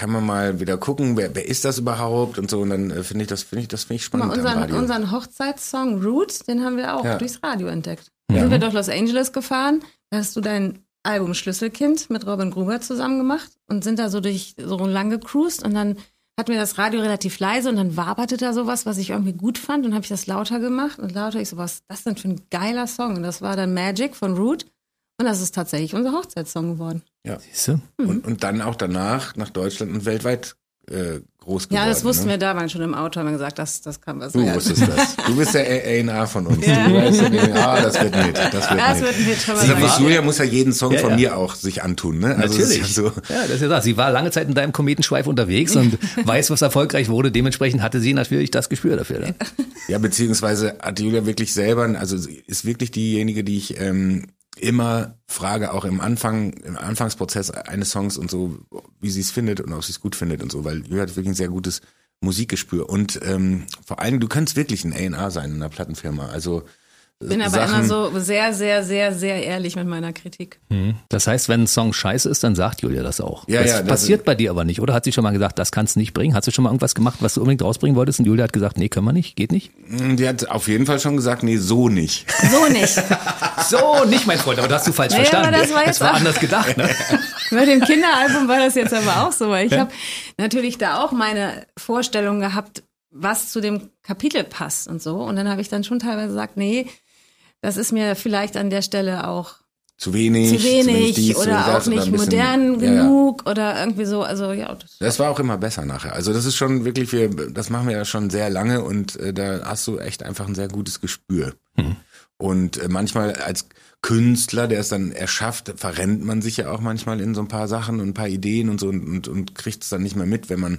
kann man mal wieder gucken, wer, wer ist das überhaupt und so. Und dann äh, finde ich das, finde ich, das finde ich mal, spannend am unseren, Radio. unseren Hochzeitssong Roots, den haben wir auch Ja. durchs Radio entdeckt. Da sind wir durch Los Angeles gefahren, da hast du dein Album Schlüsselkind mit Robin Gruber zusammen gemacht und sind da so durch so lang gecruised und dann hatten wir das Radio relativ leise und dann waberte da sowas, was ich irgendwie gut fand und habe ich das lauter gemacht und lauter ich so, was ist das denn für ein geiler Song? Und das war dann Magic von Root und das ist tatsächlich unser Hochzeitssong geworden. Ja. Siehst du? Und, und dann auch danach nach Deutschland und weltweit äh, groß geworden. Ja, das wussten ne? wir damals schon im Auto, haben wir gesagt, das, das kann was Du werden. wusstest das. Du bist der A&R von uns. Ja. Du weißt, ah, das wird mit. Das wird Das mit. wird ein Hit, sein. muss, Julia muss ja jeden Song Ja, von ja. mir auch sich antun, ne? Also Natürlich. Ist ja so. Ja, das ist ja das. Sie war lange Zeit in deinem Kometenschweif unterwegs und weiß, was erfolgreich wurde. Dementsprechend hatte sie natürlich das Gespür dafür. Ne? Ja, beziehungsweise hat Julia wirklich selber, also sie ist wirklich diejenige, die ich ähm, immer frage, auch im Anfang, im Anfangsprozess eines Songs und so, wie sie es findet und ob sie es gut findet und so, weil Julia hat wirklich ein sehr gutes Musikgespür. Und ähm, vor allem, du könntest wirklich ein A&R sein in einer Plattenfirma, also bin aber Sachen, immer so sehr, sehr, sehr, sehr ehrlich mit meiner Kritik. Das heißt, wenn ein Song scheiße ist, dann sagt Julia das auch. Ja, das ja, das passiert bei dir aber nicht, oder? Hat sie schon mal gesagt, das kannst du nicht bringen? Hast du schon mal irgendwas gemacht, was du unbedingt rausbringen wolltest? Und Julia hat gesagt, nee, können wir nicht, geht nicht. Die hat auf jeden Fall schon gesagt, nee, so nicht. So nicht. So, nicht mein Freund, aber das hast du falsch Naja, verstanden. aber das war jetzt war anders gedacht. Ne? Bei dem Kinderalbum war das jetzt aber auch so, weil ich habe natürlich da auch meine Vorstellung gehabt, was zu dem Kapitel passt und so. Und dann habe ich dann schon teilweise gesagt, nee, das ist mir vielleicht an der Stelle auch Zu wenig. zu wenig dies, oder das auch nicht bisschen- modern ja, ja. genug oder irgendwie so. Also ja, das, Das war auch immer besser nachher. Also das ist schon wirklich, wir, das machen wir ja schon sehr lange und äh, da hast du echt einfach ein sehr gutes Gespür. Und äh, manchmal als Künstler, der es dann erschafft, verrennt man sich ja auch manchmal in so ein paar Sachen und ein paar Ideen und so und, und, und kriegt es dann nicht mehr mit, wenn man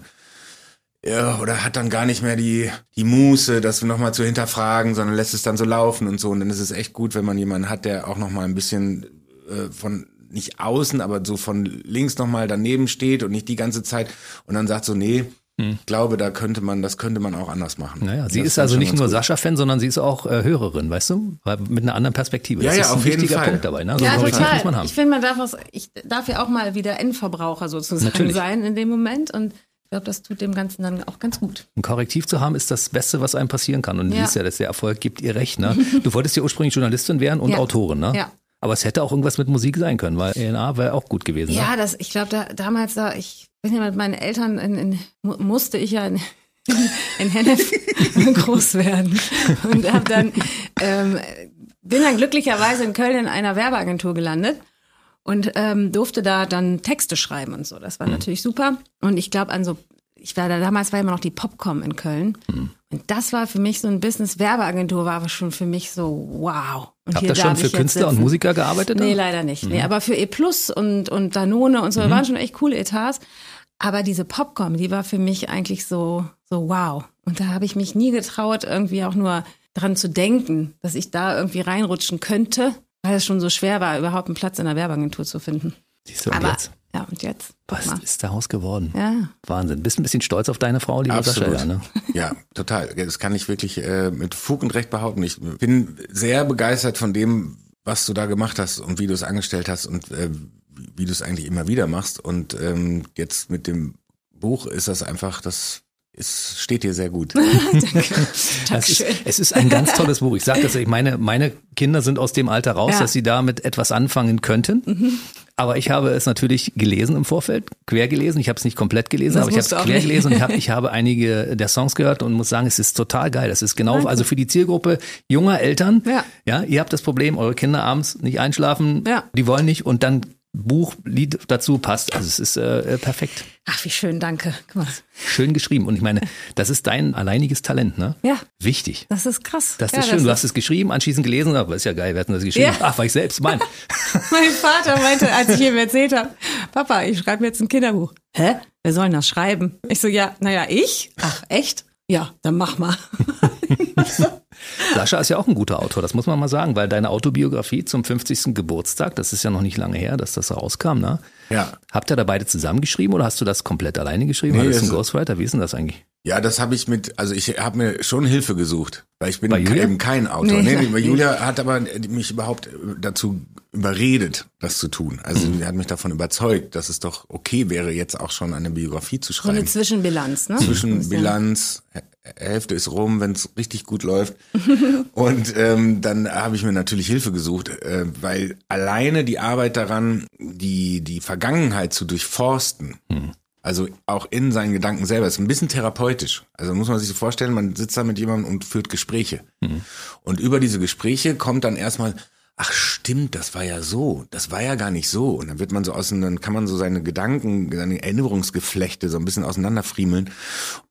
ja, oder hat dann gar nicht mehr die, die Muße, das nochmal zu hinterfragen, sondern lässt es dann so laufen und so. Und dann ist es echt gut, wenn man jemanden hat, der auch nochmal ein bisschen äh, von nicht außen, aber so von links nochmal daneben steht und nicht die ganze Zeit und dann sagt so, nee, ich glaube, da könnte man, das könnte man auch anders machen. Naja, sie Das ist also nicht nur. Sascha-Fan, sondern sie ist auch äh, Hörerin, weißt du? Weil Mit einer anderen Perspektive. Ja, das ja, ist ein auf jeden wichtiger Fall. Punkt dabei. Ne? So ja, total. haben. Ich finde, man darf auch, ich darf ja auch mal wieder Endverbraucher sozusagen Natürlich. sein in dem Moment und glaube, das tut dem Ganzen dann auch ganz gut. Ein Korrektiv zu haben, ist das Beste, was einem passieren kann. Und du Ja. siehst ja, dass der Erfolg gibt ihr recht. Ne? Du wolltest ja ursprünglich Journalistin werden und Ja. Autorin. Ne? Ja. Aber es hätte auch irgendwas mit Musik sein können, weil ENA wäre auch gut gewesen. Ja, ne? das, ich glaube, da, damals da, ich bin ja mit meinen Eltern, in, in, mu- musste ich ja in, in Hennef groß werden und hab dann, ähm, bin dann glücklicherweise in Köln in einer Werbeagentur gelandet und ähm, durfte da dann Texte schreiben und so. Das war natürlich super. Und ich glaube an so, ich war da damals war immer noch die Popcom in Köln. Und das war für mich so ein Business Werbeagentur war schon für mich so wow. Und Habt ihr schon für Künstler und. Musiker gearbeitet? Nee, dann? leider nicht. Nee, aber für E Plus und, und Danone und so, waren schon echt coole Etats. Aber diese Popcorn, die war für mich eigentlich so, so wow. Und da habe ich mich nie getraut, irgendwie auch nur dran zu denken, dass ich da irgendwie reinrutschen könnte, weil es schon so schwer war, überhaupt einen Platz in der Werbeagentur zu finden. Siehst du, und aber jetzt? ja, und jetzt? Was mal. ist daraus geworden? Ja. Wahnsinn. Bist ein bisschen stolz auf deine Frau, liebe Absolut. Sascha? Ja, ne? Ja, total. Das kann ich wirklich äh, mit Fug und Recht behaupten. Ich bin sehr begeistert von dem, was du da gemacht hast und wie du es angestellt hast und äh, wie du es eigentlich immer wieder machst. Und ähm, jetzt mit dem Buch ist das einfach, das ist, steht dir sehr gut. Das ist, es ist ein ganz tolles Buch. Ich sage das, ich meine, meine Kinder sind aus dem Alter raus, Ja. Mhm. dass sie damit etwas anfangen könnten. Aber ich habe es natürlich gelesen im Vorfeld, quer gelesen. Ich habe es nicht komplett gelesen, Das aber ich habe es quer nicht. gelesen und ich habe, ich habe einige der Songs gehört und muss sagen, es ist total geil. Das ist genau, also für die Zielgruppe junger Eltern. Ja. ja, ihr habt das Problem, eure Kinder abends nicht einschlafen, Ja. die wollen nicht und dann Buch, Lied dazu passt. Also es ist äh, perfekt. Ach, wie schön, danke. Schön geschrieben. Und ich meine, das ist dein alleiniges Talent, ne? Ja. Wichtig. Das ist krass. Das ja, ist schön. Du hast es geschrieben, anschließend gelesen, aber ist ja geil, wer hat denn das geschrieben? Ja. Ach, war ich selbst, Mann. Mein Vater meinte, als ich ihm erzählt habe, Papa, ich schreibe jetzt ein Kinderbuch. Hä? Wer soll denn das schreiben? Ich so, ja, naja, ich? Ach, echt? Ja, dann mach mal. Sascha ist ja auch ein guter Autor, das muss man mal sagen, weil deine Autobiografie zum 50. Geburtstag, das ist ja noch nicht lange her, dass das rauskam, ne? Ja. Habt ihr da beide zusammengeschrieben oder hast du das komplett alleine geschrieben? Nee, Nee, das ist ein das- Ghostwriter, wie ist denn das eigentlich? Ja, das habe ich mit, also ich habe mir schon Hilfe gesucht, weil ich bin eben kein Autor. Nee. Nee, nee, Julia hat aber mich überhaupt dazu überredet, das zu tun. Also Mhm. sie hat mich davon überzeugt, dass es doch okay wäre, jetzt auch schon eine Biografie zu So eine schreiben. Zwischenbilanz, ne? Zwischenbilanz, Hälfte ist rum, wenn es richtig gut läuft. Und ähm, dann habe ich mir natürlich Hilfe gesucht, äh, weil alleine die Arbeit daran, die die Vergangenheit zu durchforsten, also auch in seinen Gedanken selber, ist ein bisschen therapeutisch. Also muss man sich so vorstellen, man sitzt da mit jemandem und führt Gespräche. Und über diese Gespräche kommt dann erstmal, ach stimmt, das war ja so, das war ja gar nicht so. Und dann wird man so aus, dann kann man so seine Gedanken, seine Erinnerungsgeflechte so ein bisschen auseinanderfriemeln.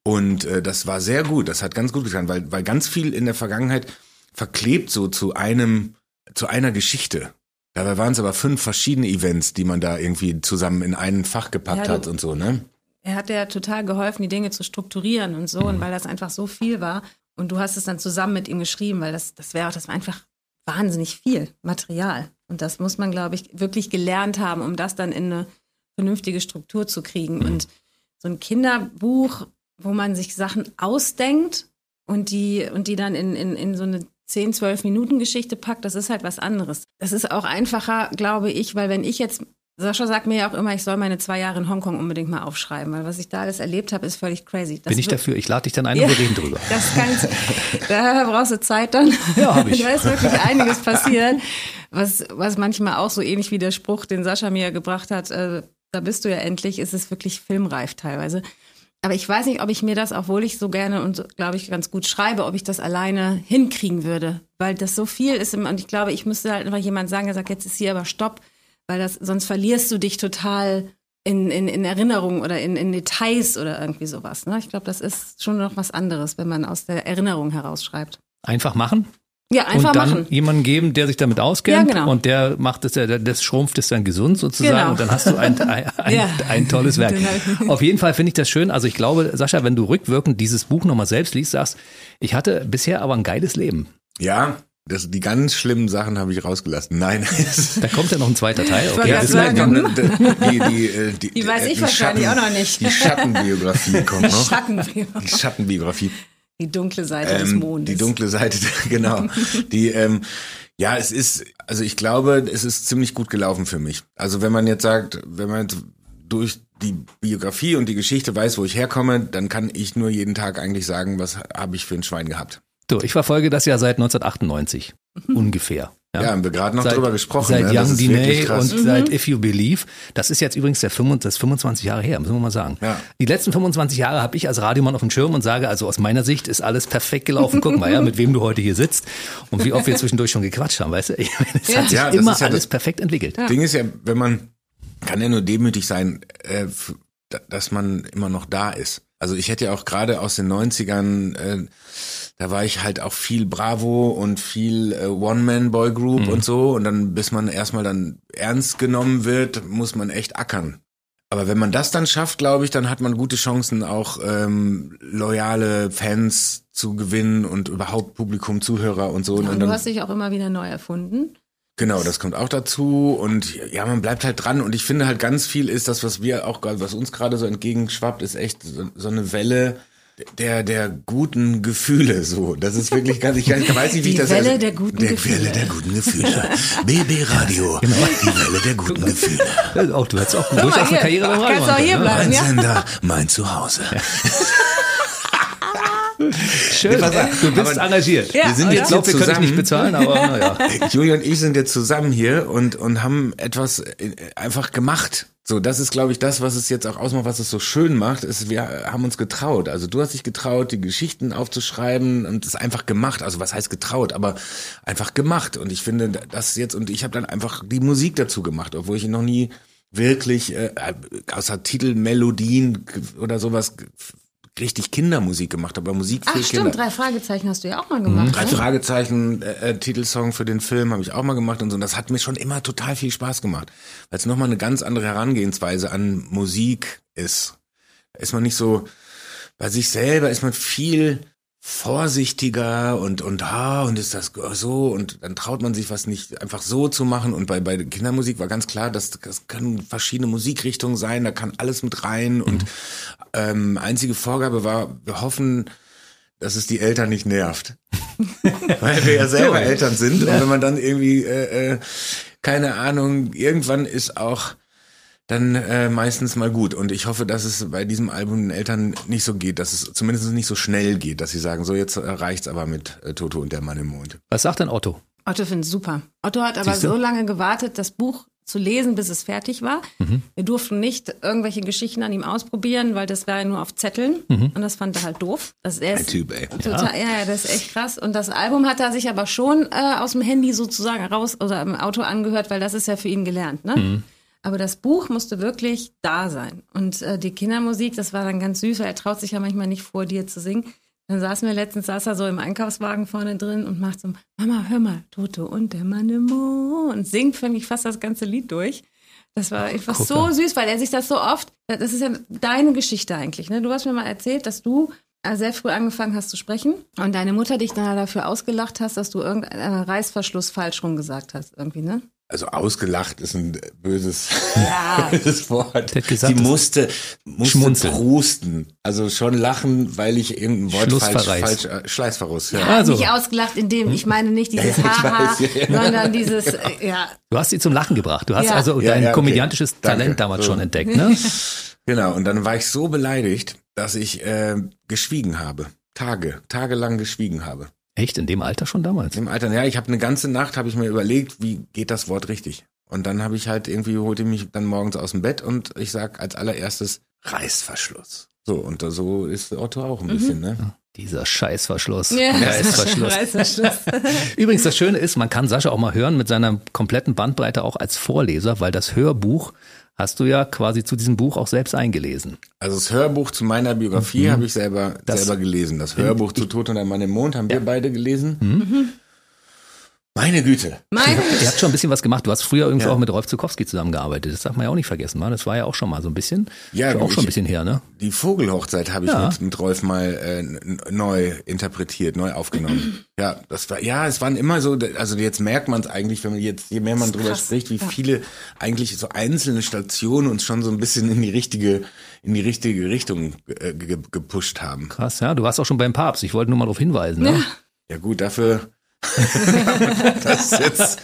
Und äh, das war sehr gut, das hat ganz gut getan, weil, weil ganz viel in der Vergangenheit verklebt so zu einem, zu einer Geschichte. Dabei waren es aber fünf verschiedene Events, die man da irgendwie zusammen in ein Fach gepackt Ja, hat und so, ne? Er hat ja total geholfen, die Dinge zu strukturieren und so, und weil das einfach so viel war. Und du hast es dann zusammen mit ihm geschrieben, weil das, das wäre, das war einfach wahnsinnig viel Material. Und das muss man, glaube ich, wirklich gelernt haben, um das dann in eine vernünftige Struktur zu kriegen. Und so ein Kinderbuch, wo man sich Sachen ausdenkt und die, und die dann in, in, in so eine 10, 12 Minuten Geschichte packt, das ist halt was anderes. Das ist auch einfacher, glaube ich, weil wenn ich jetzt, Sascha sagt mir ja auch immer, ich soll meine zwei Jahre in Hongkong unbedingt mal aufschreiben, weil was ich da alles erlebt habe, ist völlig crazy. Das Bin ich dafür? Ich lade dich dann ein Ja, und wir reden drüber. Das kann, da brauchst du Zeit dann. Ja, hab ich. Da ist wirklich einiges passiert, was, was manchmal auch so ähnlich wie der Spruch, den Sascha mir gebracht hat, äh, da bist du ja endlich, ist es wirklich filmreif teilweise. Aber ich weiß nicht, ob ich mir das, obwohl ich so gerne und glaube ich ganz gut schreibe, ob ich das alleine hinkriegen würde, weil das so viel ist. Und ich glaube, ich müsste halt einfach jemand sagen, der sagt, jetzt ist hier aber Stopp, weil das, sonst verlierst du dich total in, in, in Erinnerungen oder in, in Details oder irgendwie sowas. Ne? Ich glaube, das ist schon noch was anderes, wenn man aus der Erinnerung herausschreibt. Einfach machen Ja, einfach und dann machen. jemanden geben, der sich damit auskennt Ja, genau. und der macht es, der, das schrumpft es dann gesund sozusagen Genau. und dann hast du ein, ein, ein, Ja. ein tolles Werk. Ich- Auf jeden Fall finde ich das schön. Also ich glaube, Sascha, wenn du rückwirkend dieses Buch nochmal selbst liest, sagst, ich hatte bisher aber ein geiles Leben. Ja, das, die ganz schlimmen Sachen habe ich rausgelassen. Nein. Da kommt ja noch ein zweiter Teil. Okay, grad das sagen, ist ja. die, die, äh, die, Die weiß ich die wahrscheinlich Schatten- auch noch nicht. Die Schattenbiografie kommt noch. Schatten, Die Schattenbiografie. die dunkle Seite des Ähm, Mondes. die dunkle Seite, genau. Die, ähm, ja, es ist, also ich glaube, es ist ziemlich gut gelaufen für mich. Also wenn man jetzt sagt, wenn man jetzt durch die Biografie und die Geschichte weiß, wo ich herkomme, dann kann ich nur jeden Tag eigentlich sagen, was habe ich für ein Schwein gehabt. So, ich verfolge das ja seit 1998 ungefähr. Ja, haben wir gerade noch seit, drüber gesprochen. Seit ne? Das Young Diney und seit If You Believe. Das ist jetzt übrigens der 25, das ist 25 Jahre her, müssen wir mal sagen. Ja. Die letzten 25 Jahre habe ich als Radiomann auf dem Schirm und sage, also aus meiner Sicht ist alles perfekt gelaufen. Guck mal, ja, mit wem du heute hier sitzt und wie oft wir zwischendurch schon gequatscht haben, weißt du? Es hat sich Ja, das immer ist ja alles das- perfekt entwickelt. Ding ist ja, wenn man kann ja nur demütig sein, äh, dass man immer noch da ist. Also ich hätte ja auch gerade aus den 90ern, äh, da war ich halt auch viel Bravo und viel äh, One-Man-Boy-Group und so. Und dann, bis man erstmal dann ernst genommen wird, muss man echt ackern. Aber wenn man das dann schafft, glaube ich, dann hat man gute Chancen, auch ähm, loyale Fans zu gewinnen und überhaupt Publikum, Zuhörer und so. Und und du dann, hast dich auch immer wieder neu erfunden. Genau, das kommt auch dazu und ja, man bleibt halt dran und ich finde halt ganz viel ist das, was wir auch, gerade- was uns gerade so entgegenschwappt, ist echt so, so eine Welle der der guten Gefühle so. Das ist wirklich ganz, ich weiß nicht, wie Die ich das Welle also- der guten der Gefühle. Welle der guten Gefühle. BB Radio, die Welle der guten Gefühle. Ja, Auch du hättest auch durchaus eine. Karriere beim Radio kannst auch hier ne? Mein ja. Sender, mein Zuhause. Schön, du bist engagiert. Ja, wir sind jetzt Ich glaube, wir können dich nicht bezahlen, aber naja. Julia und ich sind jetzt zusammen hier und, und haben etwas äh, einfach gemacht. So, das ist, glaube ich, das, was es jetzt auch ausmacht, was es so schön macht, ist, wir haben uns getraut. Also du hast dich getraut, die Geschichten aufzuschreiben und es einfach gemacht. Also was heißt getraut, aber einfach gemacht. Und ich finde, das jetzt, und ich habe dann einfach die Musik dazu gemacht, obwohl ich noch nie wirklich äh, außer Titelmelodien oder sowas richtig Kindermusik gemacht habe, aber Musik für Ach Kinder. stimmt, drei Fragezeichen hast du ja auch mal gemacht. Drei ne? Fragezeichen äh, äh, Titelsong für den Film habe ich auch mal gemacht und so. Und das hat mir schon immer total viel Spaß gemacht, weil es nochmal eine ganz andere Herangehensweise an Musik ist. Da ist man nicht so bei sich selber ist man viel vorsichtiger und und ah und ist das so und dann traut man sich was nicht einfach so zu machen. Und bei bei Kindermusik war ganz klar, dass das können verschiedene Musikrichtungen sein, da kann alles mit rein. Und ähm, einzige Vorgabe war, wir hoffen, dass es die Eltern nicht nervt. Weil wir ja selber Eltern sind. Und wenn man dann irgendwie, äh, äh, keine Ahnung, irgendwann ist auch dann äh, meistens mal gut. Und ich hoffe, dass es bei diesem Album den Eltern nicht so geht, dass es zumindest nicht so schnell geht, dass sie sagen, so jetzt äh, reicht's aber mit äh, Toto und der Mann im Mond. Was sagt denn Otto? Otto findet es super. Otto hat aber so lange gewartet, das Buch zu lesen, bis es fertig war. Mhm. Wir durften nicht irgendwelche Geschichten an ihm ausprobieren, weil das war ja nur auf Zetteln. Mhm. Und das fand er halt doof. Das, er Ein ist Typ, ey. Total, ja. ja, das ist echt krass. Und das Album hat er sich aber schon äh, aus dem Handy sozusagen raus oder im Auto angehört, weil das ist ja für ihn gelernt. Ne? Mhm. Aber das Buch musste wirklich da sein. Und äh, die Kindermusik, das war dann ganz süß, weil er traut sich ja manchmal nicht vor dir zu singen. Dann saßen wir letztens, saß er so im Einkaufswagen vorne drin und macht so, Mama, hör mal, Toto und der Mann im Mond und singt für mich fast das ganze Lied durch. Das war einfach guck so mal. süß, weil er sich das so oft, das ist ja deine Geschichte eigentlich. Ne? Du hast mir mal erzählt, dass du äh, sehr früh angefangen hast zu sprechen und deine Mutter dich dann dafür ausgelacht hast, dass du irgendeinen Reißverschluss falsch rumgesagt hast, irgendwie, ne? Also ausgelacht ist ein böses, Ja. böses Wort. Gesagt, Sie das- musste, musste Schmunzeln. prusten. Also schon lachen, weil ich irgendein Wort falsch, falsch, äh, Schleißverriss, ja. Also. Nicht ausgelacht, indem ich meine nicht dieses Ja, ja, Haha, weiß, ja, ja. sondern dieses, äh, ja, Du hast sie zum Lachen gebracht. Du hast Ja. also Ja, dein ja, okay. komödiantisches Danke. Talent damals So. schon entdeckt, ne? Genau, und dann war ich so beleidigt, dass ich äh, geschwiegen habe. Tage, tagelang geschwiegen habe. Echt, in dem Alter schon damals? Im Alter, ja, ich habe eine ganze Nacht, habe ich mir überlegt, wie geht das Wort richtig. Und dann habe ich halt irgendwie, holte mich dann morgens aus dem Bett und ich sag als allererstes Reißverschluss. So, und so ist Otto auch ein bisschen, ne? Dieser Scheißverschluss. Ja. Reißverschluss. Reißverschluss. Übrigens, das Schöne ist, man kann Sascha auch mal hören mit seiner kompletten Bandbreite auch als Vorleser, weil das Hörbuch hast du ja quasi zu diesem Buch auch selbst eingelesen. Also das Hörbuch zu meiner Biografie habe ich selber, Mhm. Das- selber gelesen. Das Hörbuch zu Tod und der Mann im Mond haben wir beide gelesen. Mhm. Meine Güte. Mein, Ihr habt schon ein bisschen was gemacht. Du hast früher übrigens Ja. auch mit Rolf Zukowski zusammengearbeitet. Das darf man ja auch nicht vergessen. Man. Das war ja auch schon mal so ein bisschen. Ja, Ist auch ich- schon ein bisschen her, ne? Die Vogelhochzeit habe ich Ja. mit, mit Rolf mal äh, neu interpretiert, neu aufgenommen. ja, das war ja, es waren immer so, also jetzt merkt man es eigentlich, wenn man jetzt je mehr man drüber krass, spricht, wie ja. viele eigentlich so einzelne Stationen uns schon so ein bisschen in die richtige in die richtige Richtung äh, ge gepusht haben. Krass, ja. Du warst auch schon beim Papst. Ich wollte nur mal darauf hinweisen. Ne? Ja gut, dafür das ist jetzt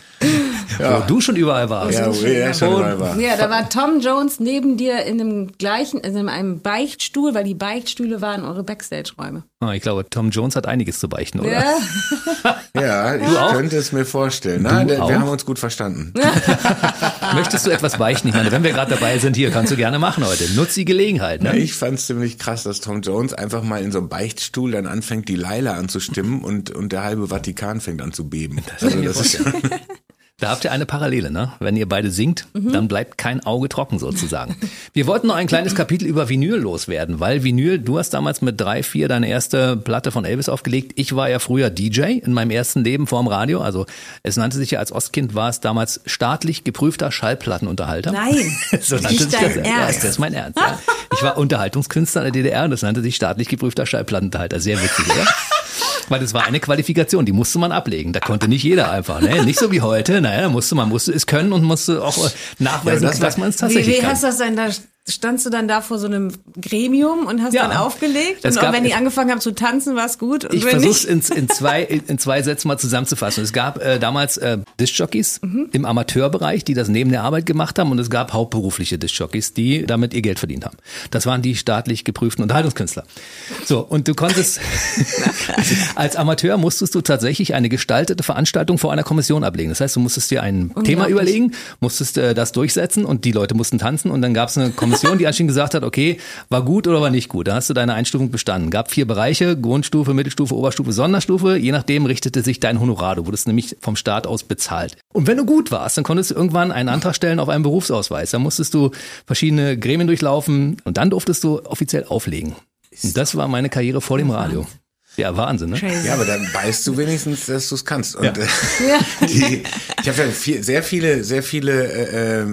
wo du schon überall warst. Ja, wo er schon überall war. Ja, da war Tom Jones neben dir in dem gleichen, also in einem Beichtstuhl, weil die Beichtstühle waren eure Backstage-Räume. Ah, Ich glaube, Tom Jones hat einiges zu beichten, oder? Ja. Ja, ich auch? könnte es mir vorstellen. Na, Du der, auch? wir haben uns gut verstanden. Möchtest du etwas beichten? Ich meine, wenn wir gerade dabei sind, hier, kannst du gerne machen heute. Nutz die Gelegenheit. Ja, Ne? ich fand es ziemlich krass, dass Tom Jones einfach mal in so einem Beichtstuhl dann anfängt, die Leila anzustimmen und, und der halbe Vatikan fängt an zu beben. Also das ist, Da habt ihr eine Parallele, ne? Wenn ihr beide singt, dann bleibt kein Auge trocken sozusagen. Wir wollten noch ein kleines Kapitel über Vinyl loswerden, weil Vinyl, du hast damals mit drei, vier deine erste Platte von Elvis aufgelegt. Ich war ja früher DJ in meinem ersten Leben vorm Radio. Also es nannte sich ja als Ostkind war es damals staatlich geprüfter Schallplattenunterhalter. Nein. so nannte sich dein das. Ja, Ernst? das ist mein Ernst. Ja. Ich war Unterhaltungskünstler in der DDR und das nannte sich staatlich geprüfter Schallplattenunterhalter. Sehr witzig, oder? Weil das war eine Qualifikation, die musste man ablegen. Da konnte nicht jeder einfach, ne? Nicht so wie heute. Naja, da musste man musste es können und musste auch nachweisen, Ja, das dass man es Wie, tatsächlich wie kann. hast du das denn da? Standst du dann da vor so einem Gremium und hast Ja. dann aufgelegt? Es und gab- wenn die angefangen haben zu tanzen, war es gut? Ich versuche nicht? in, in, zwei, in zwei Sätzen mal zusammenzufassen. Es gab äh, damals äh, Diskjockeys Mhm. im Amateurbereich, die das neben der Arbeit gemacht haben und es gab hauptberufliche Diskjockeys, die damit ihr Geld verdient haben. Das waren die staatlich geprüften Unterhaltungskünstler. So, und du konntest, als Amateur musstest du tatsächlich eine gestaltete Veranstaltung vor einer Kommission ablegen. Das heißt, du musstest dir ein Thema überlegen, musstest äh, das durchsetzen und die Leute mussten tanzen und dann gab es eine Kommission, die anschließend gesagt hat, okay, war gut oder war nicht gut. Da hast du deine Einstufung bestanden. Gab vier Bereiche, Grundstufe, Mittelstufe, Oberstufe, Sonderstufe. Je nachdem richtete sich dein Honorar. Du wurdest nämlich vom Staat aus bezahlt. Und wenn du gut warst, dann konntest du irgendwann einen Antrag stellen auf einen Berufsausweis. Dann musstest du verschiedene Gremien durchlaufen und dann durftest du offiziell auflegen. Und das war meine Karriere vor dem Radio. Ja, Wahnsinn, ne? Crazy. ja, aber dann weißt du wenigstens, dass du es kannst. Und äh, die, ich habe ja viel, sehr viele, sehr viele äh, äh,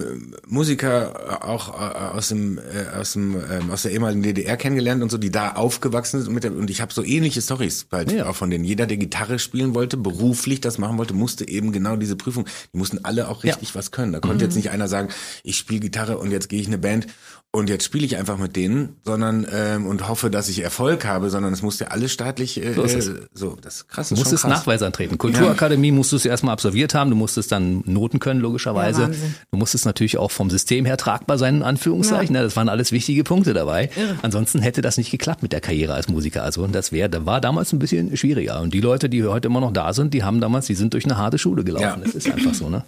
Musiker auch äh, aus dem äh, aus dem ähm, aus der ehemaligen DDR kennengelernt und so, die da aufgewachsen sind und, mit der, und ich habe so ähnliche Stories halt Ja. auch von denen. Jeder, der Gitarre spielen wollte, beruflich das machen wollte, musste eben genau diese Prüfung. Die mussten alle auch richtig was können. Da konnte jetzt nicht einer sagen, ich spiele Gitarre und jetzt gehe ich in eine Band und jetzt spiele ich einfach mit denen, sondern ähm, und hoffe, dass ich Erfolg habe, sondern es musste alles staatlich äh, So ist es. äh, so, das ist krass. Du Das musstest krass. Nachweis antreten. Kulturakademie musstest du erstmal absolviert haben, du musstest dann Noten können, logischerweise. Ja, du musstest natürlich auch vom System her tragbar sein, in Anführungszeichen. Ja. Das waren alles wichtige Punkte dabei. Ansonsten hätte das nicht geklappt mit der Karriere als Musiker. Also das wäre, da war damals ein bisschen schwieriger. Und die Leute, die heute immer noch da sind, die haben damals, die sind durch eine harte Schule gelaufen. Ja. Das ist einfach so, ne?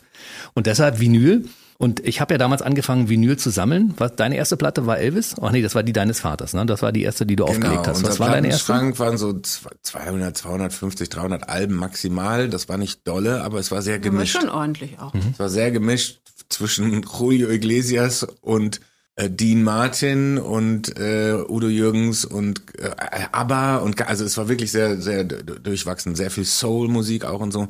Und deshalb Vinyl. Und ich habe ja damals angefangen, Vinyl zu sammeln. Was, deine erste Platte war Elvis? Ach nee, das war die deines Vaters, ne? Das war die erste, die du aufgelegt hast. Genau, unser Was war deine erste? Plattenschrank waren so 200, 250, 300 Alben maximal. Das war nicht dolle, aber es war sehr Aber gemischt. schon ordentlich auch. Es war sehr gemischt zwischen Julio Iglesias und äh, Dean Martin und äh, Udo Jürgens und äh, ABBA und also es war wirklich sehr sehr durchwachsen, sehr viel Soul Musik auch und so.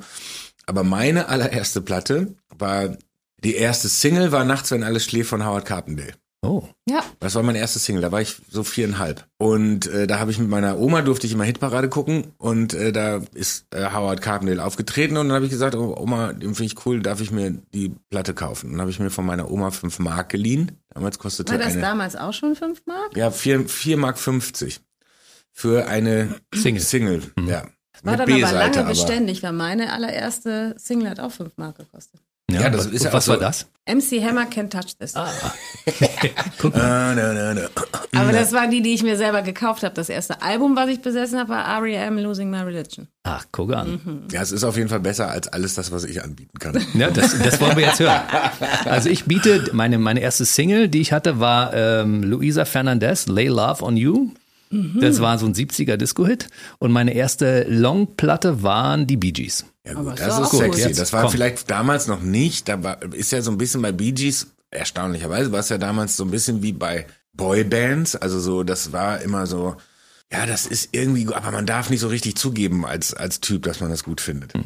Aber meine allererste Platte war die erste Single war Nachts wenn alles schläft von Howard Carpendale. Oh. Ja. Das war mein erstes Single, da war ich so viereinhalb. Und äh, da habe ich mit meiner Oma, durfte ich immer Hitparade gucken und äh, da ist äh, Howard Carpendale aufgetreten und dann habe ich gesagt, oh, Oma, den finde ich cool, darf ich mir die Platte kaufen? Und dann habe ich mir von meiner Oma fünf Mark geliehen. Damals kostete War das eine, damals auch schon 5 Mark? ja, vier, vier Mark 50 für eine Single. Single, ja. War Mit dann aber lange aber. beständig, weil meine allererste Single hat auch 5 Mark gekostet. Ja, das was, ist ja was auch war so- das? MC Hammer Can't Touch This. Ah, na. Aber das war die, die ich mir selber gekauft habe. Das erste Album, was ich besessen habe, war R.E.M. Losing My Religion. Ach, guck an. Mhm. Ja, es ist auf jeden Fall besser als alles das, was ich anbieten kann. Ja, das, das wollen wir jetzt hören. Also ich biete, meine, meine erste Single, die ich hatte, war ähm, Luisa Fernandez, Lay Love on You. Das war so ein 70er Disco-Hit. Und meine erste Longplatte waren die Bee Gees. Ja Aber gut, ist das doch ist gut. sexy. Jetzt, das war komm. vielleicht damals noch nicht, da war, ist ja so ein bisschen bei Bee Gees, erstaunlicherweise war es ja damals so ein bisschen wie bei Boybands, also so, das war immer so, ja, das ist irgendwie, aber man darf nicht so richtig zugeben als, als Typ, dass man das gut findet. Mhm.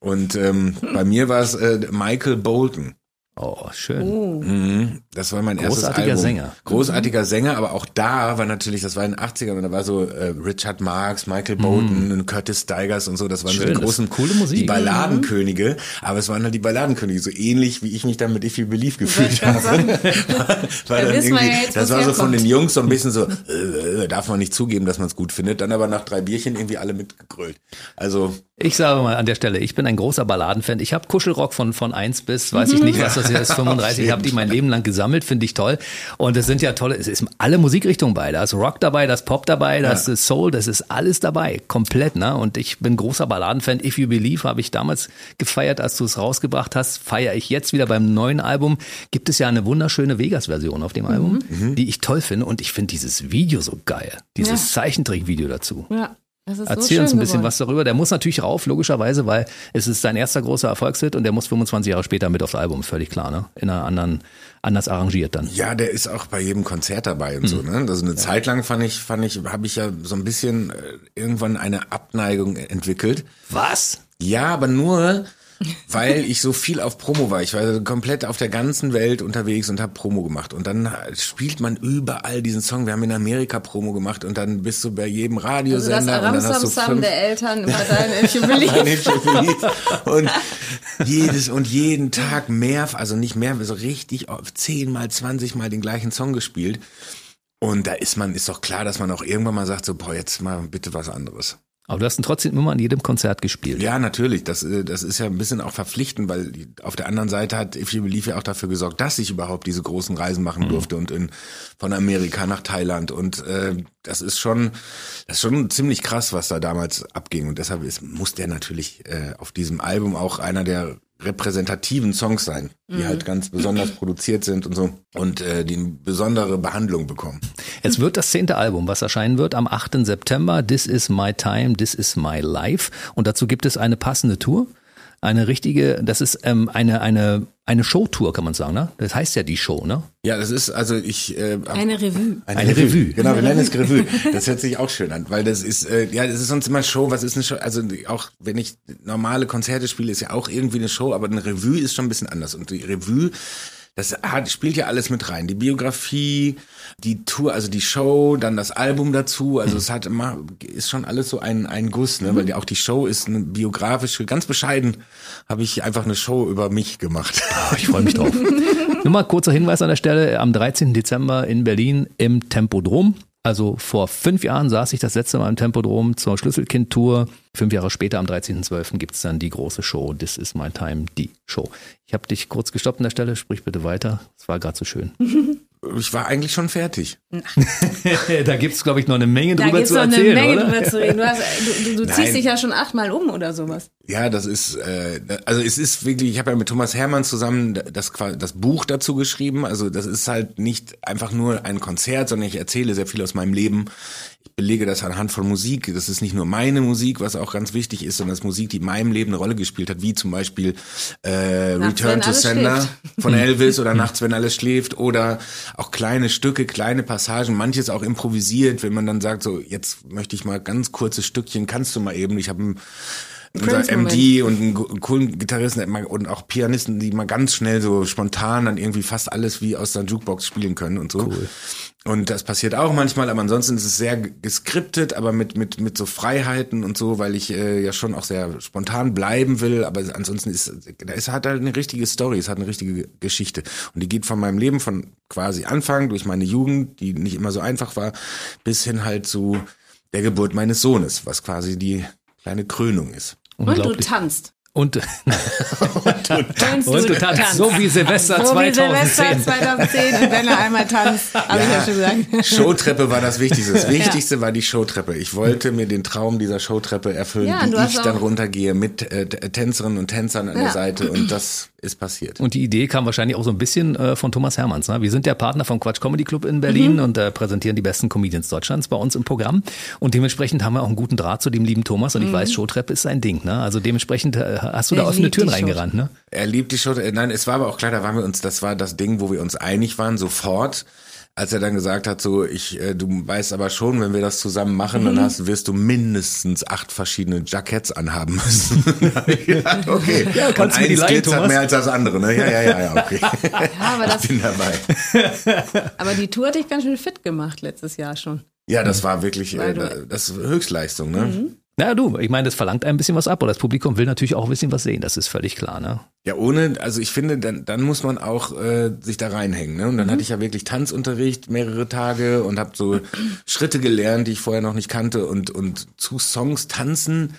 Und ähm, bei mir war es äh, Michael Bolton. Oh, schön. Mhm. Das war mein erstes Großartiger Album. Sänger. Großartiger Sänger, aber auch da war natürlich, das war in den 80ern und da war so äh, Richard Marx, Michael Bolton und Curtis Stigers und so, das waren so Mhm. Schön, die das großen, coole Musik. die Balladenkönige, aber es waren halt die Balladenkönige, so ähnlich wie ich mich dann mit If You Believe gefühlt habe. war Da dann irgendwie, ja jetzt, das war so von den Jungs so ein bisschen so, äh, äh, darf man nicht zugeben, dass man es gut findet, dann aber nach drei Bierchen irgendwie alle mitgegrölt. Also Ich sage mal an der Stelle, ich bin ein großer Balladenfan. Ich habe Kuschelrock von von 1 bis, weiß ich nicht, was das hier ist, 35. Ich habe die mein Leben lang gesammelt, finde ich toll. Und es sind ja tolle, es ist alle Musikrichtungen bei. Da ist Rock dabei, da ist Pop dabei, da ist Soul, das ist alles dabei, komplett. Ne? Und ich bin großer Balladenfan. If You Believe habe ich damals gefeiert, als du es rausgebracht hast. Feiere ich jetzt wieder beim neuen Album. Gibt es ja eine wunderschöne Vegas-Version auf dem Album, die ich toll finde. Und ich finde dieses Video so geil. Dieses Zeichentrickvideo dazu. Ja, das ist so Erzähl schön uns ein bisschen geworden. was darüber. Der muss natürlich rauf, logischerweise, weil es ist sein erster großer Erfolgshit und der muss 25 Jahre später mit aufs Album, völlig klar, ne? In einer anderen, anders arrangiert dann. Ja, der ist auch bei jedem Konzert dabei und so. Ne? Also eine Zeit lang fand ich, fand ich, habe ich ja so ein bisschen äh, irgendwann eine Abneigung entwickelt. Was? Ja, aber nur, weil ich so viel auf Promo war. Ich war komplett auf der ganzen Welt unterwegs und habe Promo gemacht. Und dann spielt man überall diesen Song. Wir haben in Amerika Promo gemacht und dann bist du bei jedem Also Radiosender das und dann hast du fünf der Eltern über dein. Und jedes und jeden Tag mehr, also nicht mehr, so richtig oft, zehnmal, zwanzigmal den gleichen Song gespielt. Und da ist man, ist doch klar, dass man auch irgendwann mal sagt, so, boah, jetzt mal bitte was anderes. Aber du hast ihn trotzdem immer an jedem Konzert gespielt. Ja, natürlich. Das, äh, das ist ja ein bisschen auch verpflichtend, weil auf der anderen Seite hat If You Believe ja auch dafür gesorgt, dass ich überhaupt diese großen Reisen machen durfte und in, von Amerika nach Thailand. Und äh, das ist schon, das ist schon ziemlich krass, was da damals abging. Und deshalb ist, muss der natürlich äh, auf diesem Album auch einer der repräsentativen Songs sein, die halt ganz besonders produziert sind und so und äh, die eine besondere Behandlung bekommen. Es wird das zehnte Album, was erscheinen wird am 8. September. This is my time, this is my life. Und dazu gibt es eine passende Tour. Eine richtige, das ist ähm, eine, eine, eine Showtour, kann man sagen, ne? Das heißt ja die Show, ne? Ja, das ist also ich äh, Eine Revue. Eine, Eine Revue. Revue. Genau, wir nennen es Revue. Das hört sich auch schön an, weil das ist, äh, ja, das ist sonst immer Show. Was ist eine Show? Also auch wenn ich normale Konzerte spiele, ist ja auch irgendwie eine Show, aber eine Revue ist schon ein bisschen anders. Und die Revue, das hat, spielt ja alles mit rein. Die Biografie, die Tour, also die Show, dann das Album dazu. Also es hat immer, ist schon alles so ein, ein Guss, ne? Weil die, auch die Show ist eine biografische, ganz bescheiden habe ich einfach eine Show über mich gemacht. Oh, ich freue mich drauf. Nur mal kurzer Hinweis an der Stelle. Am 13. Dezember in Berlin im Tempodrom. Also vor fünf Jahren saß ich das letzte Mal im Tempodrom zur Schlüsselkind-Tour. Fünf Jahre später, am 13.12. gibt's dann die große Show. This is my time, die Show. Ich habe dich kurz gestoppt an der Stelle. Sprich bitte weiter. Es war gerade so schön. Ich war eigentlich schon fertig. da gibt's, glaube ich, noch eine Menge Da drüber gibt's zu noch eine erzählen, Menge oder? drüber zu reden. Du, hast, du, du, ziehst dich ja schon achtmal um oder sowas. Ja, das ist, äh, also es ist wirklich, ich habe ja mit Thomas Hermann zusammen das, das Buch dazu geschrieben. Also das ist halt nicht einfach nur ein Konzert, sondern ich erzähle sehr viel aus meinem Leben. Ich belege das anhand von Musik. Das ist nicht nur meine Musik, was auch ganz wichtig ist, sondern das ist Musik, die in meinem Leben eine Rolle gespielt hat, wie zum Beispiel äh, Nachts, Return to Sender schläft. von Elvis oder Nachts, wenn alles schläft oder auch kleine Stücke, kleine Passagen, manches auch improvisiert, wenn man dann sagt, so jetzt möchte ich mal ganz kurzes Stückchen, kannst du mal eben, ich habe ein unser. MD und einen, coolen Gitarristen und auch Pianisten, die mal ganz schnell so spontan dann irgendwie fast alles wie aus der Jukebox spielen können und so. Und das passiert auch manchmal, aber ansonsten ist es sehr geskriptet, aber mit mit mit so Freiheiten und so, weil ich äh, ja schon auch sehr spontan bleiben will. Aber ansonsten ist da ist hat halt eine richtige Story, es hat eine richtige Geschichte und die geht von meinem Leben von quasi Anfang durch meine Jugend, die nicht immer so einfach war, bis hin halt zu der Geburt meines Sohnes, was quasi die kleine Krönung ist. Und du tanzt. Und, Tanzt und du tanzt so wie Silvester So wie Silvester 2010. 2010 und wenn er einmal tanzt, habe ich ja schon gesagt. Showtreppe war das Wichtigste. Das Wichtigste war die Showtreppe. Ich wollte mir den Traum dieser Showtreppe erfüllen, Ja, wie ich dann runtergehe mit äh, Tänzerinnen und Tänzern an der Ja. Seite und das ist passiert. Und die Idee kam wahrscheinlich auch so ein bisschen äh, von Thomas Hermanns. Ne? Wir sind der Partner vom Quatsch Comedy Club in Berlin Mhm. und äh, präsentieren die besten Comedians Deutschlands bei uns im Programm. Und dementsprechend haben wir auch einen guten Draht zu dem lieben Thomas. Und ich weiß, Showtreppe ist sein Ding. Ne? Also dementsprechend äh, hast du Mhm. Er da offene Türen reingerannt. Ne? Er liebt die Show. äh, Nein, es war aber auch klar, da waren wir uns, das war das Ding, wo wir uns einig waren, sofort. Als er dann gesagt hat, so, ich, äh, du weißt aber schon, wenn wir das zusammen machen, Mhm. dann hast, wirst du mindestens acht verschiedene Jackets anhaben müssen. Gedacht, okay. Ja, kannst Und du mir die leihen, glitzert Thomas? mehr als das andere, ne? Ja, ja, ja, ja, okay. Ja, aber, das, ich bin dabei. aber die Tour hat dich ganz schön fit gemacht letztes Jahr schon. Ja, das war wirklich, äh, das ist Höchstleistung, ne? Mhm. Na du, ich meine, das verlangt ein bisschen was ab, aber das Publikum will natürlich auch ein bisschen was sehen, das ist völlig klar, ne? Ja, ohne, also ich finde, dann, dann muss man auch äh, sich da reinhängen. Ne? Und dann hatte ich ja wirklich Tanzunterricht mehrere Tage und habe so Schritte gelernt, die ich vorher noch nicht kannte. Und, und zu Songs tanzen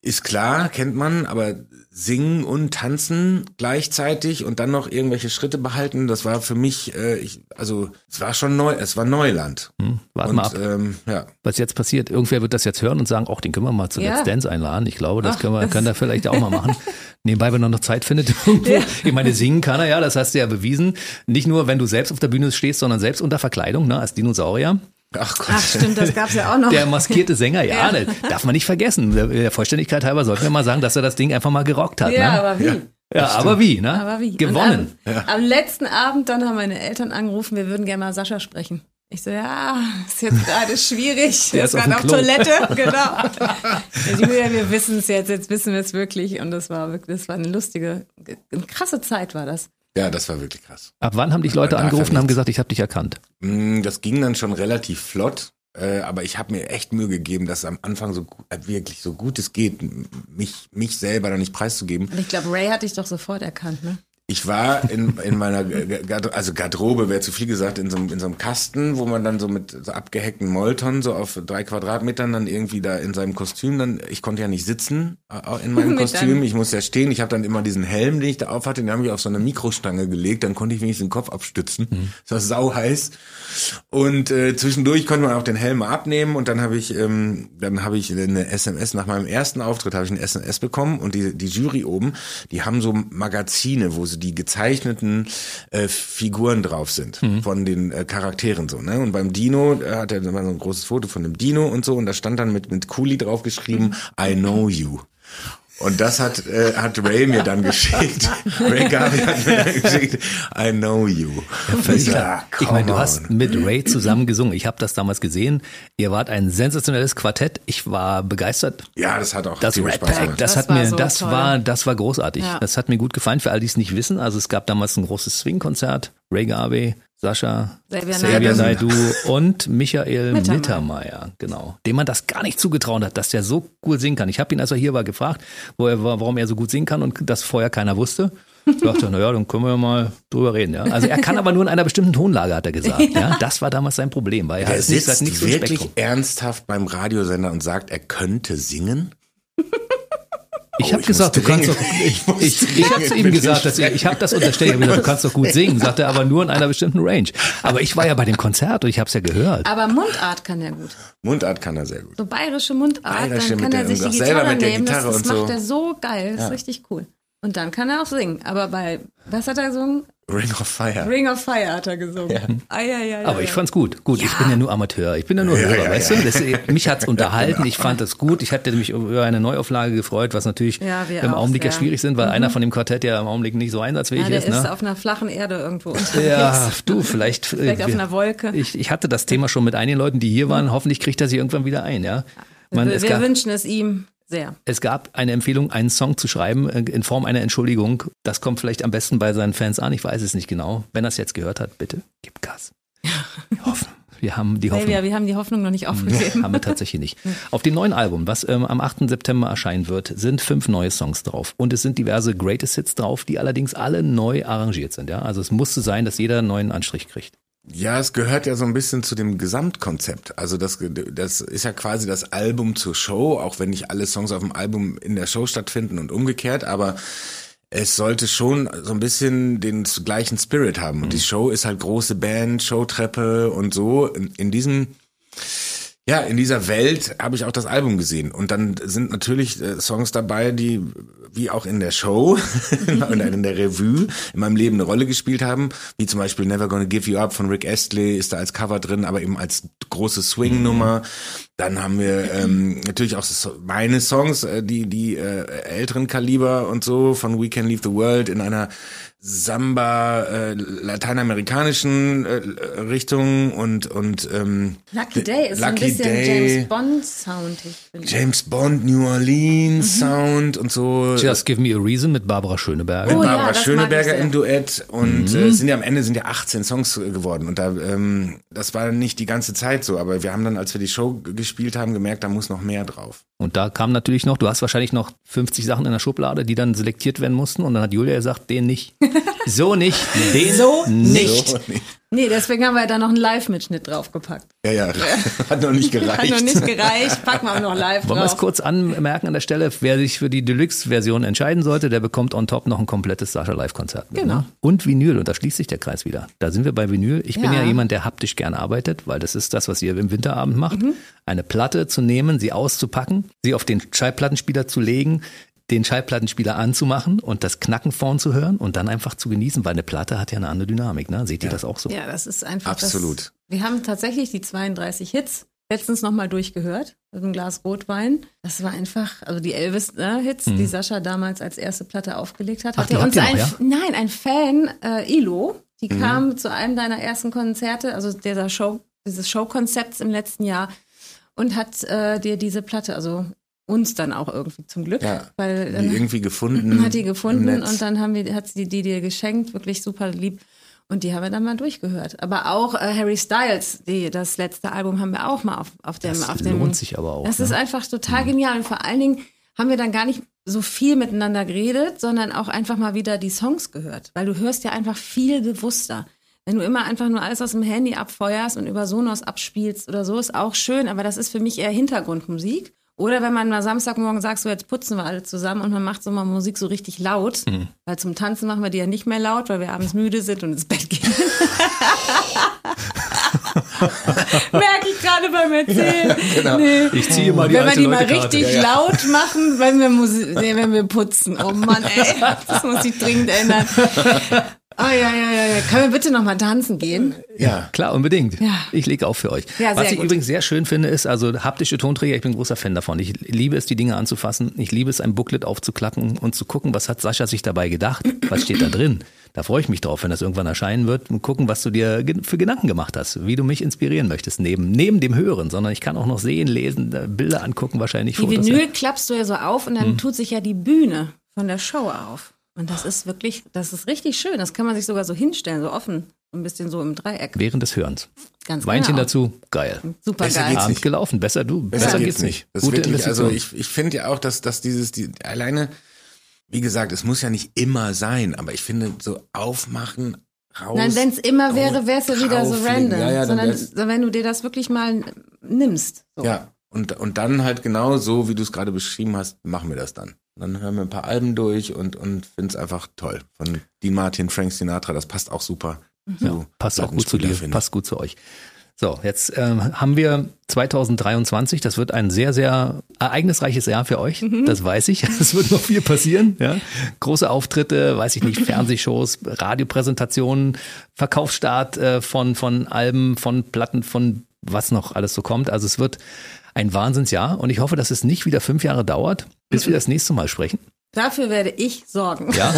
ist klar, kennt man, aber singen und tanzen gleichzeitig und dann noch irgendwelche Schritte behalten, das war für mich, äh, ich, also es war schon neu, es war Neuland. Hm, warten und wir ab, ähm, ja. was jetzt passiert. Irgendwer wird das jetzt hören und sagen, ach, den können wir mal zu Ja. Let's Dance einladen. Ich glaube, das Ach, können wir, das- können wir vielleicht auch mal machen. Nebenbei, wenn er noch Zeit findet. irgendwo. Ich meine, singen kann er ja, das hast du ja bewiesen. Nicht nur, wenn du selbst auf der Bühne stehst, sondern selbst unter Verkleidung, ne, als Dinosaurier. Ach Gott. Ach stimmt, das gab's ja auch noch. Der maskierte Sänger, ja, Ja. ne, darf man nicht vergessen. Der, Vollständigkeit halber sollten wir mal sagen, dass er das Ding einfach mal gerockt hat. ja, ne? aber wie? ja aber wie, ne? Aber wie? Gewonnen. Am, am letzten Abend dann haben meine Eltern angerufen, wir würden gerne mal Sascha sprechen. Ich so, ja, ist jetzt gerade schwierig. Der ist auf gerade auf. Toilette, genau. Ja, Julia, wir wissen es jetzt, jetzt wissen wir es wirklich. Und das war wirklich, das war eine lustige, eine krasse Zeit war das. Ja, das war wirklich krass. Ab wann haben dich Leute angerufen und haben gesagt, ich habe dich erkannt? Mm, Das ging dann schon relativ flott, äh, aber ich habe mir echt Mühe gegeben, das am Anfang so äh, wirklich so gut es geht, mich, mich selber da nicht preiszugeben. Und ich glaube, Ray hat dich doch sofort erkannt, ne? Ich war in, in meiner also Garderobe, wäre zu viel gesagt, in so, einem, in so einem Kasten, wo man dann so mit so abgehackten Molton so auf drei Quadratmetern dann irgendwie da in seinem Kostüm dann, ich konnte ja nicht sitzen äh, in meinem Mit Kostüm, ich musste ja stehen, ich habe dann immer diesen Helm, den ich da auf hatte, den habe ich auf so eine Mikrostange gelegt, dann konnte ich wenigstens den Kopf abstützen, es war sau heiß und äh, zwischendurch konnte man auch den Helm mal abnehmen und dann habe ich ähm, dann habe ich eine SMS nach meinem ersten Auftritt habe ich eine SMS bekommen und die die Jury oben, die haben so Magazine, wo so die gezeichneten äh, Figuren drauf sind von den äh, Charakteren so, ne? Und beim Dino äh, hat er so ein großes Foto von dem Dino und so und da stand dann mit mit Cooley drauf geschrieben I know you. Und das hat, äh, hat Ray mir dann geschickt. Ray Garvey hat mir dann geschickt, I know you. Völlig Ich klar. so, Ich meine, du hast mit Ray zusammen gesungen. Ich habe das damals gesehen. Ihr wart ein sensationelles Quartett. Ich war begeistert. Ja, das hat auch Das Red Spaß gemacht. das, Das hat war mir, so das toll. war, das war großartig. Ja. Das hat mir gut gefallen. Für all die es nicht wissen, also es gab damals ein großes Swing-Konzert. Ray Garvey, Sascha, Xavier. Naidoo und Michael Mittermeier. Genau. Dem man das gar nicht zugetraut hat, dass der so cool singen kann. Ich habe ihn, als er hier war, gefragt, wo er war, warum er so gut singen kann und das vorher keiner wusste. Ich dachte, naja, dann können wir mal drüber reden. Ja. Also er kann aber nur in einer bestimmten Tonlage, hat er gesagt. Ja. Das war damals sein Problem, weil er Er ist nicht, sitzt nicht so wirklich Spektrum. ernsthaft beim Radiosender und sagt, er könnte singen? Ich habe ich gesagt, du kannst doch. Ich, ich ich, habe zu ihm gesagt, dass ich, ich habe das unterstellt. Ich habe gesagt, du kannst doch gut singen. Sagt er, aber nur in einer bestimmten Range. Aber ich war ja bei dem Konzert und ich habe es ja gehört. Aber Mundart kann er gut. Mundart kann er sehr gut. So bayerische Mundart, Bayerische dann kann er sich die Gitarre mit der nehmen. Gitarre das das und so. macht er so geil. Das ist richtig cool. Und dann kann er auch singen. Aber bei, was hat er gesungen? Ring of Fire. Ring of Fire hat er gesungen. Ah, ja, ja, ja, Aber ich ja. fand's gut. Gut, ich bin ja nur Amateur. Ich bin ja nur Ja, Hörer, ja, weißt ja. du? Das, mich hat's unterhalten. Ich fand das gut. Ich hatte mich über eine Neuauflage gefreut, was natürlich Ja, im auch Augenblick ja schwierig sind, weil einer von dem Quartett ja im Augenblick nicht so einsatzfähig Ja, der ist. ist Ne? auf einer flachen Erde irgendwo unterwegs. Ja, du, vielleicht. Vielleicht äh, auf wir- einer Wolke. Ich, ich hatte das Thema schon mit einigen Leuten, die hier waren. Hoffentlich kriegt er sich irgendwann wieder ein, ja. Man, wir wir gab, wünschen es ihm sehr. es gab eine Empfehlung, einen Song zu schreiben äh, in Form einer Entschuldigung. Das kommt vielleicht am besten bei seinen Fans an. Ich weiß es nicht genau. Wenn er es jetzt gehört hat, bitte gib Gas. Wir hoffen. Wir haben die Hoffnung. Silvia, wir haben die Hoffnung noch nicht aufgegeben. Haben wir tatsächlich nicht. Auf dem neuen Album, was ähm, am 8. September erscheinen wird, sind fünf neue Songs drauf. Und es sind diverse Greatest Hits drauf, die allerdings alle neu arrangiert sind. Ja? Also es musste sein, dass jeder einen neuen Anstrich kriegt. Ja, es gehört ja so ein bisschen zu dem Gesamtkonzept. Also das, das ist ja quasi das Album zur Show, auch wenn nicht alle Songs auf dem Album in der Show stattfinden und umgekehrt, aber es sollte schon so ein bisschen den gleichen Spirit haben. Und die Show ist halt große Band, Showtreppe und so. In, in diesem ja, in dieser Welt habe ich auch das Album gesehen. Und dann sind natürlich äh, Songs dabei, die wie auch in der Show und in der Revue in meinem Leben eine Rolle gespielt haben. Wie zum Beispiel Never Gonna Give You Up von Rick Astley ist da als Cover drin, aber eben als große Swing-Nummer. Dann haben wir ähm, natürlich auch meine Songs, äh, die die äh, älteren Kaliber und so von We Can Leave the World in einer Samba, äh, lateinamerikanischen äh, Richtung und und ähm, Lucky Day ist so ein Lucky bisschen Day, James Bond Sound. Ich finde. James Bond, New Orleans Mhm. Sound und so. Just Give Me a Reason mit Barbara Schöneberger. Oh, ja, Barbara mag Schöneberger im Duett und Mhm. äh, sind ja am Ende sind ja 18 Songs äh, geworden und da ähm, das war nicht die ganze Zeit so, aber wir haben dann, als wir die Show gespielt haben, gemerkt, da muss noch mehr drauf. Und da kam natürlich noch, du hast wahrscheinlich noch 50 Sachen in der Schublade, die dann selektiert werden mussten. Und dann hat Julia gesagt, den nicht. So nicht. Den So nicht. So, nicht. Nee, deswegen haben wir da noch einen Live-Mitschnitt draufgepackt. Ja, ja, hat noch nicht gereicht. Hat noch nicht gereicht, packen wir auch noch live Wollen wir es kurz anmerken an der Stelle, wer sich für die Deluxe-Version entscheiden sollte, der bekommt on top noch ein komplettes Sascha Live-Konzert. mit, Genau. Ne? Und Vinyl, und da schließt sich der Kreis wieder. Da sind wir bei Vinyl. Ich bin Ja. ja jemand, der haptisch gern arbeitet, weil das ist das, was ihr im Winterabend macht. Mhm. Eine Platte zu nehmen, sie auszupacken, sie auf den Schallplattenspieler zu legen, den Schallplattenspieler anzumachen und das Knacken vorn zu hören und dann einfach zu genießen, weil eine Platte hat ja eine andere Dynamik. Ne? Seht ihr das auch so? Ja, das ist einfach. Absolut. Das, wir haben tatsächlich die 32 Hits letztens nochmal durchgehört mit einem Glas Rotwein. Das war einfach, also die Elvis-Hits, die Sascha damals als erste Platte aufgelegt hat. Hat er uns ein, noch, nein, ein Fan, äh, Ilo, die kam zu einem deiner ersten Konzerte, also dieser Show, dieses Showkonzepts im letzten Jahr und hat äh, dir diese Platte, also uns dann auch irgendwie zum Glück, Ja, weil die dann irgendwie gefunden. hat die gefunden Netz. und dann haben wir, hat sie die dir geschenkt, wirklich super lieb. Und die haben wir dann mal durchgehört. Aber auch äh, Harry Styles, die, das letzte Album haben wir auch mal auf, auf dem, Das auf dem. lohnt sich aber auch. Das ne? ist einfach total genial. Und vor allen Dingen haben wir dann gar nicht so viel miteinander geredet, sondern auch einfach mal wieder die Songs gehört. Weil du hörst ja einfach viel bewusster. Wenn du immer einfach nur alles aus dem Handy abfeuerst und über Sonos abspielst oder so, ist auch schön, aber das ist für mich eher Hintergrundmusik. Oder wenn man mal Samstagmorgen sagt, so jetzt putzen wir alle zusammen und man macht so mal Musik so richtig laut, weil zum Tanzen machen wir die ja nicht mehr laut, weil wir abends müde sind und ins Bett gehen. Merke ich gerade beim Erzählen. Nee. Ich ziehe mal die Wenn wir die mal richtig laut machen, wenn wir, Musi nee, wenn wir putzen. Oh Mann, ey, das muss ich dringend ändern. Oh ja, ja, ja, ja. Können wir bitte noch mal tanzen gehen? Ja. Klar, unbedingt. Ja. Ich lege auf für euch. Ja, Was ich gut. übrigens sehr schön finde, ist, also haptische Tonträger, ich bin ein großer Fan davon. Ich liebe es, die Dinge anzufassen. Ich liebe es, ein Booklet aufzuklappen und zu gucken, was hat Sascha sich dabei gedacht? Was steht da drin? Da freue ich mich drauf, wenn das irgendwann erscheinen wird und gucken, was du dir für Gedanken gemacht hast, wie du mich inspirieren möchtest, neben, neben dem Hören, sondern ich kann auch noch sehen, lesen, äh, Bilder angucken, wahrscheinlich Die Fotos. Vinyl klappst du ja so auf und Hm. dann tut sich ja die Bühne von der Show auf. Und das ist wirklich, das ist richtig schön. Das kann man sich sogar so hinstellen, so offen. So ein bisschen so im Dreieck. Während des Hörens. Ganz Weinchen genau. dazu, geil. Super Besser geil. geht's Abend nicht. gelaufen, besser du, besser, geht's nicht. Das ist Gute wirklich, also ich, ich finde ja auch, dass, dass dieses, die, alleine, wie gesagt, es muss ja nicht immer sein, aber ich finde so aufmachen, raus. Nein, wenn es immer wäre, wäre es ja wieder so random. Ja, ja, sondern wenn du dir das wirklich mal nimmst. So. Ja, und, und dann halt genau so, wie du es gerade beschrieben hast, machen wir das dann. Dann hören wir ein paar Alben durch und, und finden es einfach toll. Von Dean Martin, Frank Sinatra, das passt auch super. Ja, passt auch gut zu dir, finde passt gut zu euch. So, jetzt ähm, haben wir 2023, das wird ein sehr, sehr ereignisreiches Jahr für euch, das weiß ich. Es wird noch viel passieren. Ja? Große Auftritte, weiß ich nicht, Fernsehshows, Radiopräsentationen, Verkaufsstart äh, von, von Alben, von Platten, von was noch alles so kommt. Also es wird ein Wahnsinnsjahr und ich hoffe, dass es nicht wieder fünf Jahre dauert, bis wir das nächste Mal sprechen. Dafür werde ich sorgen. Ja,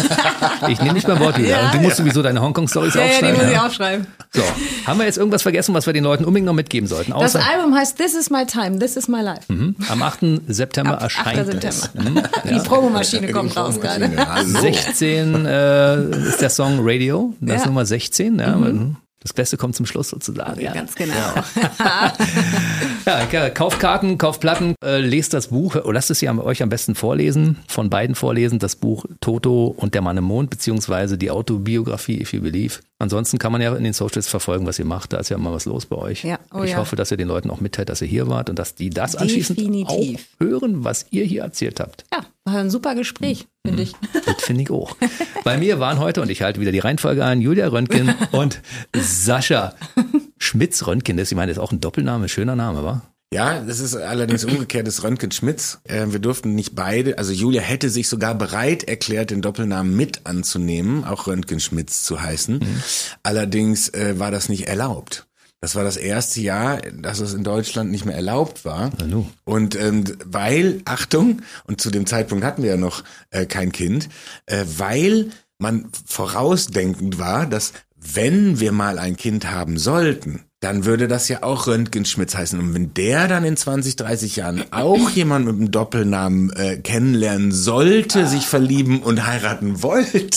ich nehme nicht mein Wort wieder. Ja, und du musst sowieso deine Hongkong-Stories Ja, ja, die aufschreiben. muss ich ja. aufschreiben. So, haben wir jetzt irgendwas vergessen, was wir den Leuten unbedingt noch mitgeben sollten? Das Außer Album heißt This is my time, this is my life. Mhm. am 8. September Ab 8. erscheint September. es. Mhm. Die Promomaschine kommt raus gerade. Hallo. 16 äh, ist der Song Radio, das ist Ja. Mhm. Nummer 16. Ja, mhm. Das Beste kommt zum Schluss sozusagen. Ja. Ganz genau. Ja, ja, kauft Karten, kauft Platten, äh, lest das Buch, oder lasst es ja euch am besten vorlesen, von beiden vorlesen, das Buch Toto und der Mann im Mond, beziehungsweise die Autobiografie If You Believe. Ansonsten kann man ja in den Socials verfolgen, was ihr macht, da ist ja immer was los bei euch. Ja, oh ich ja. hoffe, dass ihr den Leuten auch mitteilt, dass ihr hier wart und dass die das anschließend Definitiv. auch hören, was ihr hier erzählt habt. Ja, war ein super Gespräch, finde ich. Das finde ich auch. Bei mir waren heute, und ich halte wieder die Reihenfolge ein, Julia Röntgen und Sascha Schmitz-Röntgen. Das, ich meine, das ist auch ein Doppelname, schöner Name, wa? Ja, das ist allerdings umgekehrt des Röntgen-Schmitz. Äh, wir durften nicht beide, also Julia hätte sich sogar bereit erklärt, den Doppelnamen mit anzunehmen, auch Röntgen-Schmitz zu heißen. Allerdings äh, war das nicht erlaubt. Das war das erste Jahr, dass es in Deutschland nicht mehr erlaubt war. Nu. Und ähm, weil, Achtung, und zu dem Zeitpunkt hatten wir ja noch äh, kein Kind, äh, weil man vorausdenkend war, dass wenn wir mal ein Kind haben sollten, dann würde das ja auch Röntgenschmitz heißen. Und wenn der dann in 20, 30 Jahren auch jemand mit einem Doppelnamen äh, kennenlernen sollte, sich verlieben und heiraten wollte,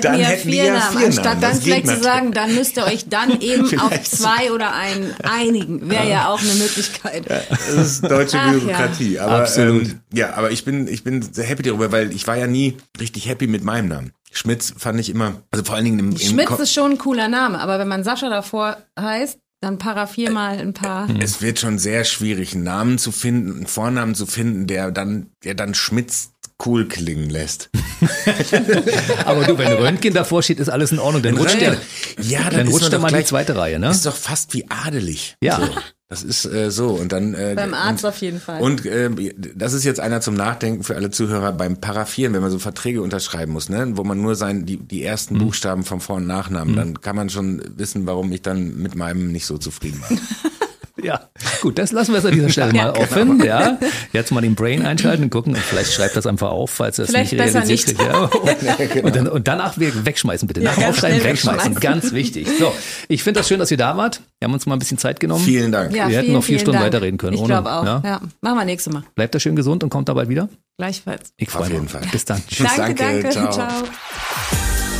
Dann hätten wir ja vier Namen. Anstatt dann Das vielleicht zu sagen, dann müsst ihr euch dann eben auf zwei oder einen einigen. Wäre ja auch eine Möglichkeit. Das ist deutsche Ach ja. Bürokratie. Aber, Absolut. Ähm, ja, aber ich bin, ich bin sehr happy darüber, weil ich war ja nie richtig happy mit meinem Namen. Schmitz fand ich immer, also vor allen Dingen im, im Schmitz Ko- ist schon ein cooler Name, aber wenn man Sascha davor heißt, dann paraffier mal ein paar. Es wird schon sehr schwierig, einen Namen zu finden, einen Vornamen zu finden, der dann, der dann Schmitz cool klingen lässt. Aber du, wenn Röntgen davor steht, ist alles in Ordnung. Dann rutscht der, ja, dann ist rutscht man er mal in die gleich- zweite Reihe, ne? Ist doch fast wie adelig. Ja. So. Das ist äh, so und dann äh, Beim Arzt und, auf jeden Fall. Und äh, das ist jetzt einer zum Nachdenken für alle Zuhörer beim Paraffieren, wenn man so Verträge unterschreiben muss, ne, wo man nur sein die die ersten Mhm. Buchstaben vom Vor- und Nachnamen, dann kann man schon wissen, warum ich dann mit meinem nicht so zufrieden war. Ja, gut, das lassen wir es an dieser Stelle mal offen. Ja, jetzt mal den Brain einschalten und gucken. Und vielleicht schreibt das einfach auf, falls es Vielleicht nicht realisiert. kriegt. Ja. Und, dann, und danach wir- wegschmeißen bitte. Nach ganz Aufschreiben, wegschmeißen. wegschmeißen. Ganz wichtig. So, ich finde das schön, dass ihr da wart. Wir haben uns mal ein bisschen Zeit genommen. Vielen Dank. ja, wir hätten vielen, noch vier Stunden Dank. weiterreden können, Ich ohne- glaube auch. ja. Ja. Machen wir nächstes Mal. Bleibt da schön gesund und kommt da bald wieder. Gleichfalls. Ich freue Auf mich. jeden Fall. Bis dann. Tschüss, danke, danke, danke. ciao. Ciao.